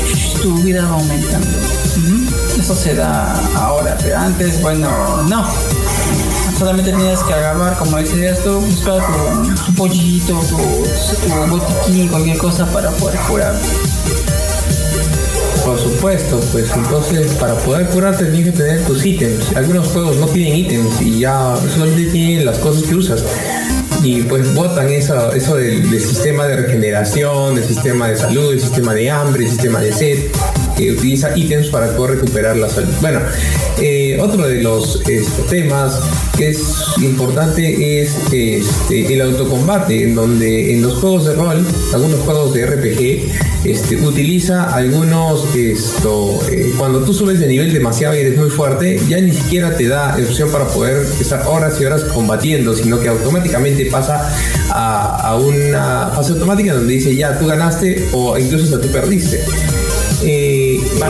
Speaker 2: tu vida va aumentando. Eso se da ahora, pero antes, bueno, no. Solamente tenías que agarrar, como decías tú, buscar tu, pollito, tu, tu botiquín, cualquier cosa para poder curar.
Speaker 1: Por supuesto, pues entonces para poder curarte tienes que tener tus ítems. Algunos juegos no tienen ítems y ya solamente tienen las cosas que usas. Y pues botan eso, eso del, del sistema de regeneración, del sistema de salud, del sistema de hambre, del sistema de sed que utiliza ítems para poder recuperar la salud. Bueno, eh, otro de los este, temas que es importante es este, el autocombate, en donde en los juegos de rol, algunos juegos de RPG, este, utiliza algunos, esto, eh, cuando tú subes de nivel demasiado y eres muy fuerte, ya ni siquiera te da opción para poder estar horas y horas combatiendo, sino que automáticamente pasa a, una fase automática donde dice ya tú ganaste o incluso hasta tú perdiste. Eh,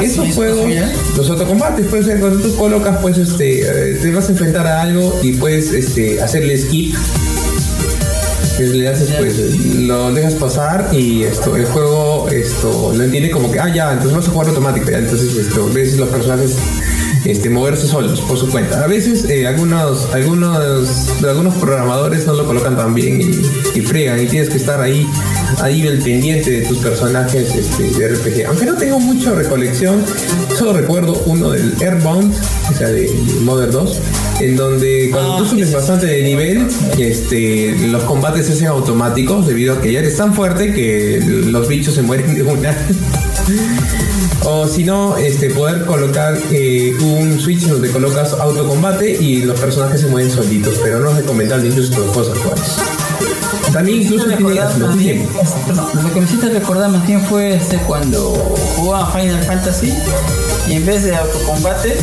Speaker 1: esos juegos, los autocombates, puede ser cuando tú colocas, pues este, eh, te vas a enfrentar a algo y puedes este, hacerle skip. Le haces, pues, lo dejas pasar y esto, el juego esto lo entiende como que, ah, ya, entonces vas a jugar automático, entonces esto, ves los personajes este, moverse solos por su cuenta. A veces eh, algunos, algunos, algunos programadores no lo colocan tan bien y, y, fregan y tienes que estar ahí, ahí el pendiente de tus personajes este, de RPG. Aunque no tengo mucha recolección, solo recuerdo uno del Airbound, o sea, de, Modern 2, en donde cuando tú ah, subes bastante de nivel, este, los combates se hacen automáticos debido a que ya eres tan fuerte que los bichos se mueren de una. [LAUGHS] o si no, este, poder colocar eh, un switch donde colocas autocombate y los personajes se mueven solitos, pero no es recomendable incluso con cosas actuales. También incluso tiene
Speaker 2: lo que me hiciste recordar más bien fue este cuando jugaba Final Fantasy y en vez de autocombate,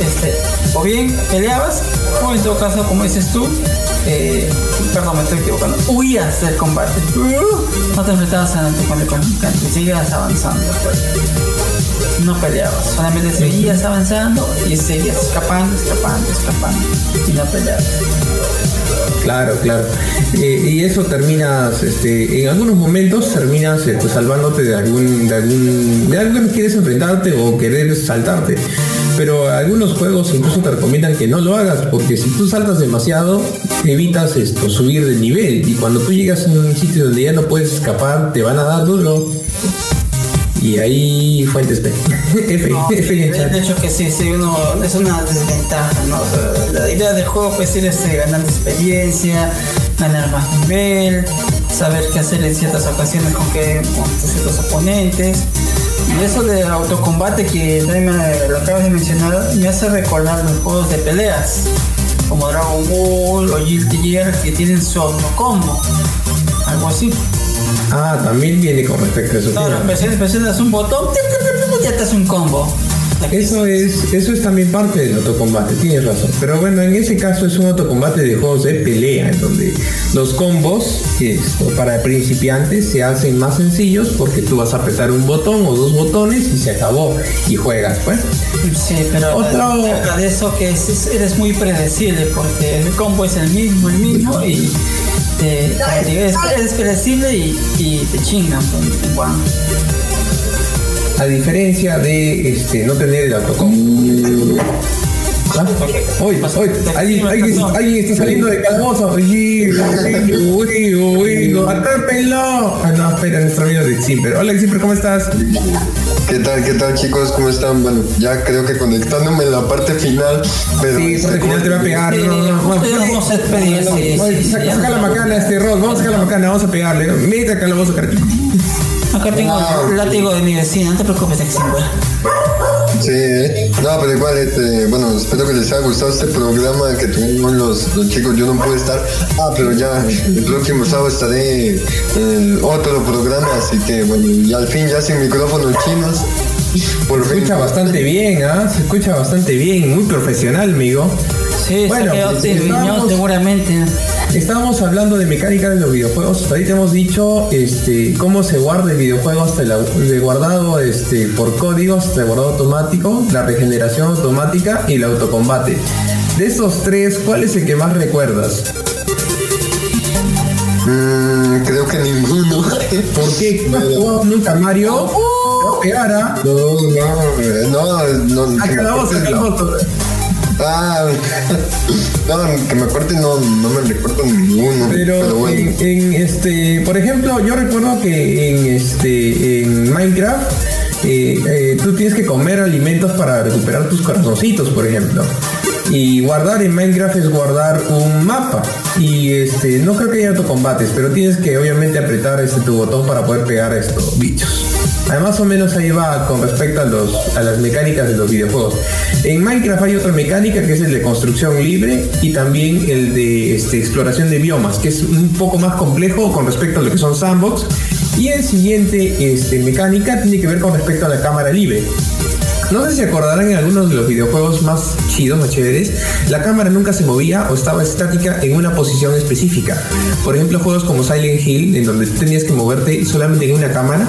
Speaker 2: este, o bien peleabas, o en todo caso, como dices tú, eh, perdón, me estoy equivocando, huías del combate. no te enfrentabas a con el contrincante, seguías avanzando. Pues. no peleabas, solamente seguías avanzando y seguías escapando, escapando, escapando y no peleabas.
Speaker 1: Claro, claro. Eh, y eso terminas, este, en algunos momentos terminas este, salvándote de algún, de algún, de algo que quieres enfrentarte o querer saltarte. Pero algunos juegos incluso te recomiendan que no lo hagas, porque si tú saltas demasiado, evitas esto, subir de nivel. Y cuando tú llegas a un sitio donde ya no puedes escapar, te van a dar duro y ahí fuentes [LAUGHS] F,
Speaker 2: F de, hecho que sí, sí, uno, es una desventaja, ¿no? La idea del juego pues es este, ganar experiencia, ganar más nivel, saber qué hacer en ciertas ocasiones con, que, con ciertos oponentes. Y eso de autocombate que me, lo acabas de mencionar me hace recordar los juegos de peleas como Dragon Ball o Guilty Gear que tienen su autocombo, algo así.
Speaker 1: Ah, también viene con respecto a eso.
Speaker 2: Claro, presionas un botón, ya te hace un combo.
Speaker 1: Eso es, eso es también parte del autocombate, tienes razón. Pero bueno, en ese caso es un autocombate de juegos de pelea, en donde los combos esto, para principiantes se hacen más sencillos porque tú vas a apretar un botón o dos botones y se acabó y juegas, pues.
Speaker 2: Sí, pero Otro... de eso que eres muy predecible porque el combo es el mismo, el mismo y es, predecible y, y, te chingan. Pues,
Speaker 1: A diferencia de este, no tener el autocom. ¿Ah? Hoy, hoy, alguien, alguien, alguien, está saliendo de calabozo. Uy, uy, uy, atrápenlo. Ah, no, espera, nuestro amigo de Ximper. Hola, Ximper, ¿cómo estás?
Speaker 4: ¿Qué tal, qué tal, chicos? ¿Cómo están? Bueno, ya creo que conectándome en la parte final. Pero
Speaker 1: sí, parte este, final te va a pegar. no, no, no, vamos a despedir. Saca la macana, este Rod. Vamos a sacar la macana, vamos a pegarle. Mete a calabozo, carajo.
Speaker 2: Acá tengo el látigo de mi vecino, no te preocupes, Ximper.
Speaker 4: Sí, no, pero igual, este, bueno, espero que les haya gustado este programa que tuvimos los, los chicos. Yo no pude estar, ah, pero ya el próximo sábado estaré en otro programa, así que bueno, y al fin ya sin micrófonos chinos.
Speaker 1: Por se escucha bastante bien, ¿ah? Se escucha bastante bien, muy profesional, amigo.
Speaker 2: Sí, bueno, se quedó seguramente.
Speaker 1: Estábamos hablando de mecánica de los videojuegos. Ahorita hemos dicho este, cómo se guarda el videojuego hasta el de guardado este, por código, hasta el guardado automático, la regeneración automática y el autocombate. De esos tres, ¿cuál es el que más recuerdas?
Speaker 4: Mm, creo que ninguno. [LAUGHS]
Speaker 1: ¿Por qué? ¿No has jugado nunca Mario?
Speaker 4: No pegara. No, no, no. no
Speaker 1: acá la voz, acá la voz.
Speaker 4: Ah, [LAUGHS] no, que me acuerde no, no me recuerdo ninguno.
Speaker 1: Pero, en, este, por ejemplo, yo recuerdo que en este, en Minecraft eh, eh, tú tienes que comer alimentos para recuperar tus corazoncitos, por ejemplo. Y guardar en Minecraft es guardar un mapa. Y este, no creo que haya autocombates, pero tienes que obviamente apretar este tu botón para poder pegar a estos bichos. Más o menos ahí va con respecto a, los, a las mecánicas de los videojuegos. En Minecraft hay otra mecánica que es el de construcción libre y también el de este, exploración de biomas, que es un poco más complejo con respecto a lo que son sandbox. Y el siguiente este, mecánica tiene que ver con respecto a la cámara libre. No sé si acordarán en algunos de los videojuegos más chidos, más chéveres, la cámara nunca se movía o estaba estática en una posición específica. Por ejemplo, juegos como Silent Hill, en donde tenías que moverte solamente en una cámara,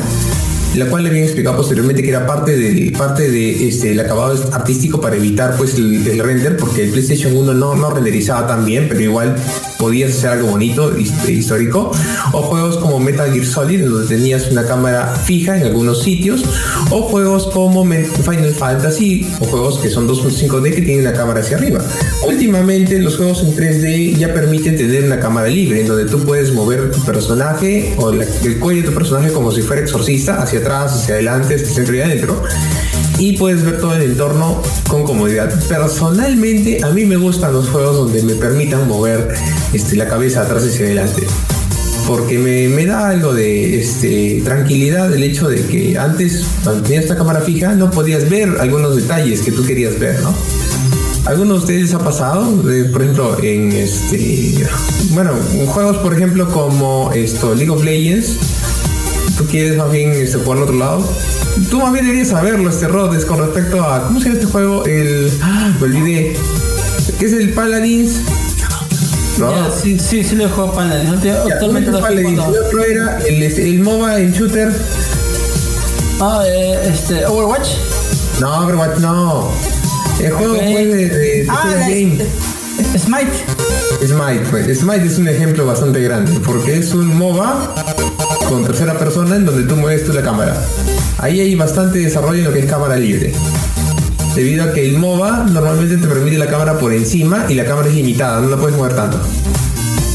Speaker 1: la cual le habían explicado posteriormente que era parte de parte de este el acabado artístico para evitar pues el, render porque el PlayStation 1 no, no renderizaba tan bien pero igual podías hacer algo bonito histórico o juegos como Metal Gear Solid donde tenías una cámara fija en algunos sitios o juegos como Final Fantasy o juegos que son 2.5D que tienen una cámara hacia arriba últimamente los juegos en 3D ya permiten tener una cámara libre en donde tú puedes mover tu personaje o el cuello de tu personaje como si fuera exorcista hacia atrás, hacia adelante, hacia centro y adentro. Y puedes ver todo el entorno con comodidad. Personalmente, a mí me gustan los juegos donde me permitan mover este, la cabeza atrás hacia adelante. Porque me, da algo de este, tranquilidad el hecho de que antes, cuando tenías esta cámara fija, no podías ver algunos detalles que tú querías ver, ¿no? ¿Alguno de ustedes ha pasado? por ejemplo, en este. Bueno, en juegos, por ejemplo, como esto, League of Legends tú quieres más bien este, jugar al otro lado, tú más bien deberías saberlo, este Rodes, con respecto a. ¿Cómo se llama este juego? El. Ah, me olvidé. ¿Qué es el Paladins?
Speaker 2: ¿No? sí, sí, sí lo he jugado Paladins. actualmente
Speaker 1: el Paladins. El otro era el, este, el MOBA en shooter.
Speaker 2: Ah, eh, este, Overwatch.
Speaker 1: No, Overwatch no. El juego
Speaker 2: Ok.
Speaker 1: fue de, de,
Speaker 2: Ah,
Speaker 1: de Game.
Speaker 2: Smite.
Speaker 1: Smite, pues. Smite es un ejemplo bastante grande porque es un MOBA con tercera persona en donde tú mueves tú la cámara. Ahí hay bastante desarrollo en lo que es cámara libre. Debido a que el MOBA normalmente te permite la cámara por encima y la cámara es limitada, no la puedes mover tanto.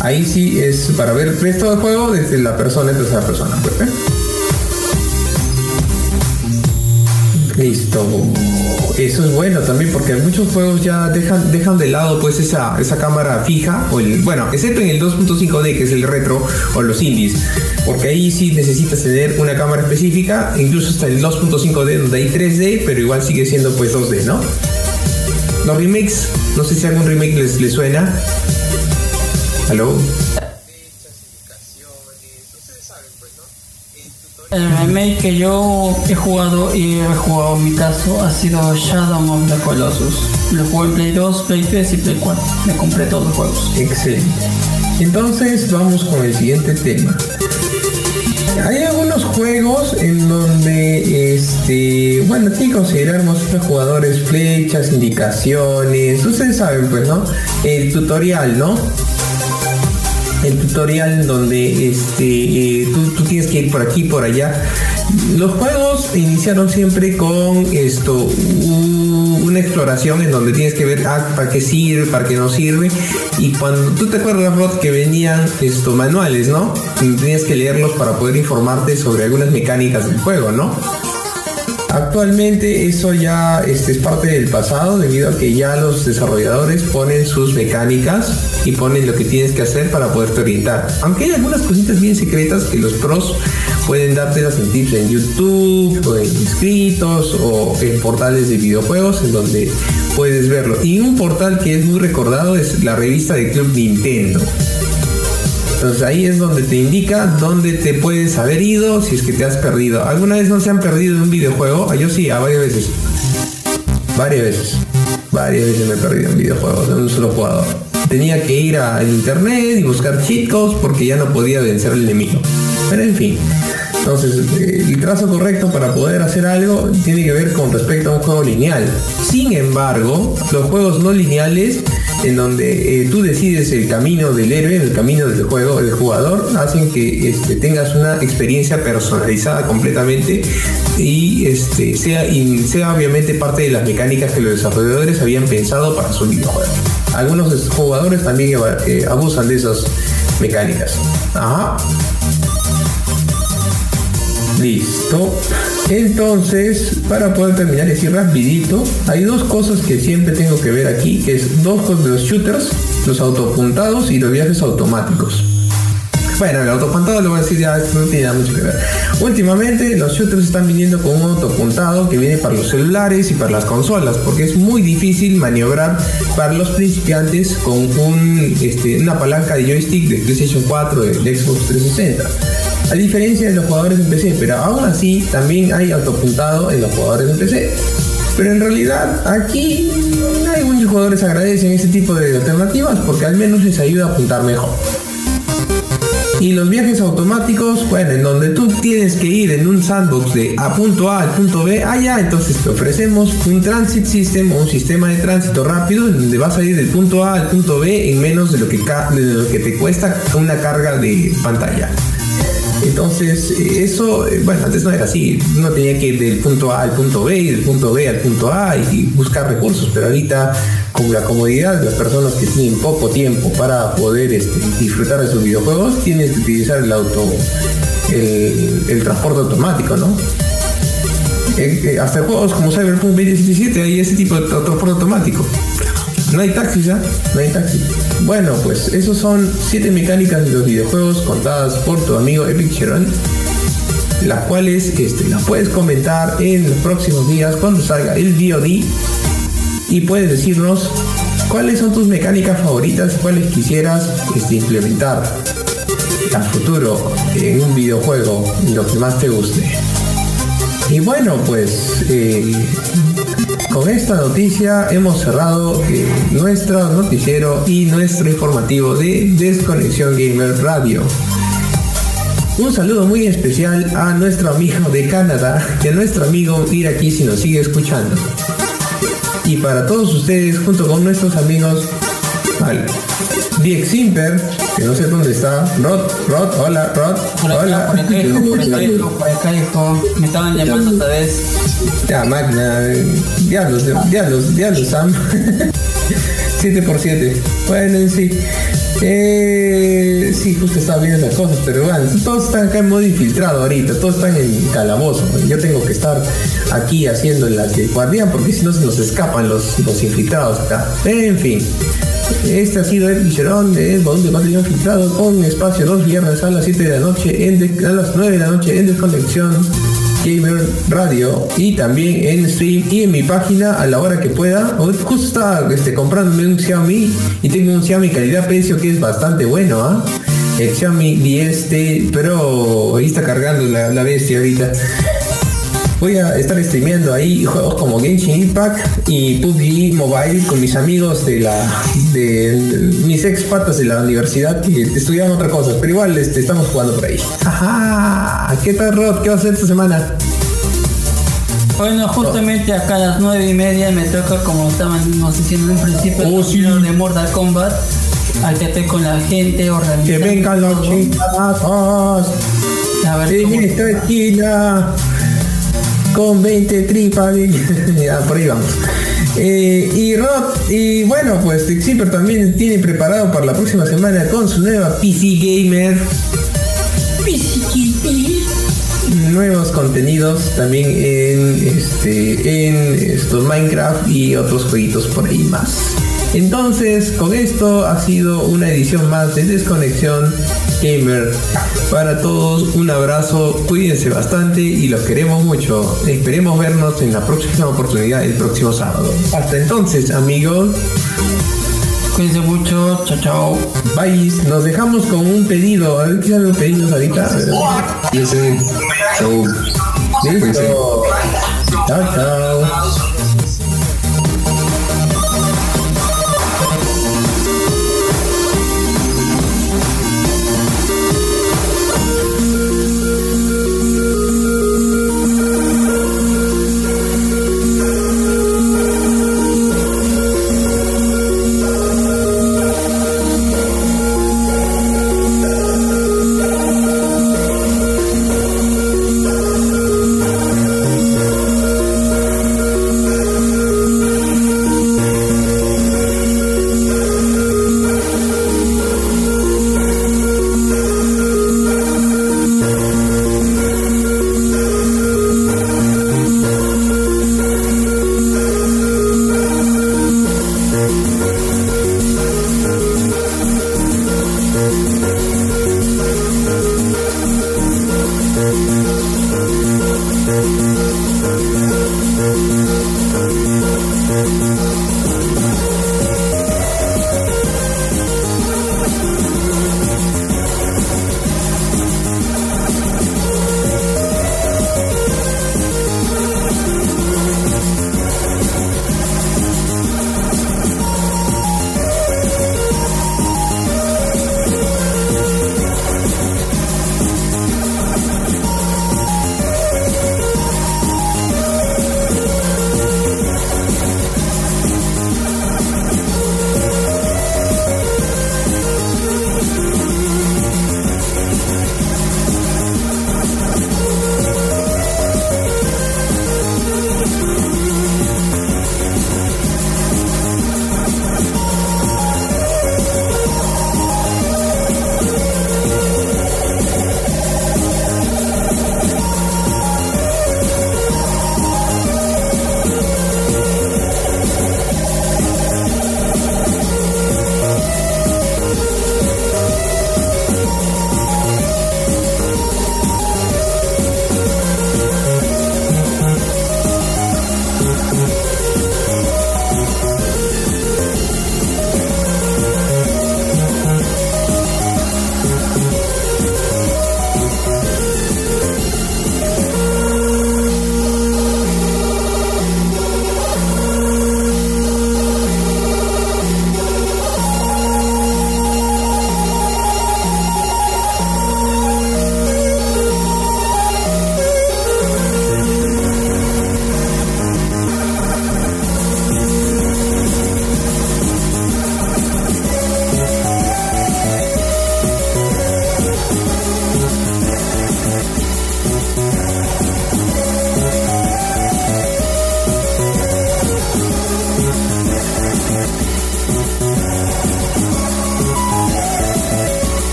Speaker 1: Ahí sí es para ver ves todo el juego desde la persona en tercera persona. Pues, ¿eh? Listo. Eso es bueno también porque muchos juegos ya dejan, dejan de lado pues esa, esa cámara fija, o el, bueno, excepto en el 2.5D que es el retro o los indies, porque ahí sí necesitas tener una cámara específica, incluso hasta el 2.5D donde hay 3D, pero igual sigue siendo pues 2D, ¿no? Los remakes, no sé si algún remake les, les suena. ¿Aló?
Speaker 2: El remake que yo he jugado y he jugado en mi caso ha sido Shadow of the Colossus. Lo jugué en Play 2, Play 3 y Play 4. Me compré todos los juegos.
Speaker 1: Excelente. Entonces vamos con el siguiente tema. Hay algunos juegos en donde, este, bueno, tiene que considerarnos los jugadores flechas, indicaciones, ustedes saben, pues, ¿no? El tutorial, ¿no? El tutorial donde, este, eh, tú, tienes que ir por aquí, por allá. Los juegos iniciaron siempre con esto, una exploración en donde tienes que ver ah, para qué sirve, para qué no sirve. Y cuando tú te acuerdas, que venían estos manuales, ¿no? Tenías que leerlos para poder informarte sobre algunas mecánicas del juego, ¿no? Actualmente eso ya este, es parte del pasado debido a que ya los desarrolladores ponen sus mecánicas y ponen lo que tienes que hacer para poderte orientar. Aunque hay algunas cositas bien secretas que los pros pueden darte las en tips en YouTube o en escritos o en portales de videojuegos en donde puedes verlo. Y un portal que es muy recordado es la revista de Club Nintendo. Entonces ahí es donde te indica dónde te puedes haber ido si es que te has perdido. ¿Alguna vez no se han perdido en un videojuego? Ah, Yo sí, a varias veces. Varias veces. Varias veces me he perdido en videojuegos de un solo jugador. Tenía que ir al internet y buscar cheat codes porque ya no podía vencer al enemigo. Pero en fin. Entonces, eh, el trazo correcto para poder hacer algo tiene que ver con respecto a un juego lineal. Sin embargo, los juegos no lineales, en donde eh, tú decides el camino del héroe, el camino del juego, del jugador, hacen que este, tengas una experiencia personalizada completamente y este, sea, obviamente parte de las mecánicas que los desarrolladores habían pensado para su videojuego. Algunos jugadores también eh, abusan de esas mecánicas. Ajá. Listo. Entonces, para poder terminar decir rapidito, hay dos cosas que siempre tengo que ver aquí, que es dos cosas de los shooters, los autopuntados y los viajes automáticos. Bueno, el autopuntado lo voy a decir ya, no tiene nada mucho que ver. Últimamente los shooters están viniendo con un autopuntado que viene para los celulares y para las consolas, porque es muy difícil maniobrar para los principiantes con un, este, una palanca de joystick de PlayStation 4, de, de Xbox 360 a diferencia de los jugadores de PC, pero aún así también hay autopuntado en los jugadores de PC. Pero en realidad aquí muchos jugadores agradecen este tipo de alternativas porque al menos les ayuda a apuntar mejor. Y los viajes automáticos, bueno, en donde tú tienes que ir en un sandbox de a punto A al punto B, allá entonces te ofrecemos un transit system o un sistema de tránsito rápido en donde vas a ir del punto A al punto B en menos de lo que te cuesta una carga de pantalla. Entonces, eso, bueno, antes no era así, uno tenía que ir del punto A al punto B y del punto B al punto A y buscar recursos, pero ahorita con la comodidad de las personas que tienen poco tiempo para poder este, disfrutar de sus videojuegos, tienes que utilizar el auto, el, el transporte automático, ¿no? Eh, eh, hasta juegos como Cyberpunk 2077 hay ese tipo de transporte automático. No hay taxis, ¿ya? No hay taxis. Bueno, pues esos son siete mecánicas de los videojuegos contadas por tu amigo Epic Sharon, las cuales este, las puedes comentar en los próximos días cuando salga el VOD y puedes decirnos cuáles son tus mecánicas favoritas cuáles quisieras este, implementar a futuro en un videojuego, lo que más te guste. Y bueno, pues eh, con esta noticia hemos cerrado nuestro noticiero y nuestro informativo de Desconexión Gamer Radio. un saludo muy especial a nuestro amigo de Canadá y a nuestro amigo aquí si nos sigue escuchando. Y para todos ustedes, junto con nuestros amigos, al Diek Simper, que no sé dónde está. Rod, Rod, hola, Rod, hola. [LAUGHS]
Speaker 2: Por acá, por acá, Me estaban llamando otra vez.
Speaker 1: Ya, máquina, diablos, diablos, diablos, Sam. [LAUGHS] 7 por 7 Bueno, en sí. Eh, sí, justo estaba viendo esas cosas, pero bueno, todos están acá en modo infiltrado ahorita, todos están en calabozo. Yo tengo que estar aquí haciendo las de guardián porque si no se nos escapan los, los infiltrados acá. En fin. Este ha sido el Vicerón de volumen de contenido filtrado con espacio dos viernes a las 7 de la noche, en a las 9 de la noche en Desconexión Gamer Radio y también en stream y en mi página a la hora que pueda. Justo estaba este, comprándome un Xiaomi y tengo un Xiaomi calidad-precio que es bastante bueno, ¿ah? El Xiaomi 10T, pero ahí está cargando la, la bestia ahorita. Voy a estar streameando ahí juegos como Genshin Impact y PUBG Mobile con mis amigos de la de, mis ex patas de la universidad que estudiaban otra cosa, pero igual este, estamos jugando por ahí. Ajá, ¿qué tal Rod? ¿Qué va a hacer esta semana?
Speaker 2: Bueno, justamente acá a las nueve y media me toca, como estábamos diciendo en principio, oh, de Mortal Kombat. Aquí con la gente, organizando.
Speaker 1: Que vengan los chingadazos. A ver, en esta esquina con 20 tripas. [LAUGHS] por ahí vamos. Eh, y Rod, y bueno, pues Simper también tiene preparado para la próxima semana con su nueva PC Gamer. Nuevos contenidos también en este en Minecraft y otros jueguitos por ahí más. Entonces, con esto ha sido una edición más de Desconexión Gamer. Para todos, un abrazo, cuídense bastante y los queremos mucho. Esperemos vernos en la próxima oportunidad el próximo sábado. Hasta entonces, amigos.
Speaker 2: Cuídense mucho, chao, chao.
Speaker 1: Bye, nos dejamos con un pedido. A ver qué salen los pedidos ahorita.
Speaker 4: Chao.
Speaker 1: Listo. Chao, chao.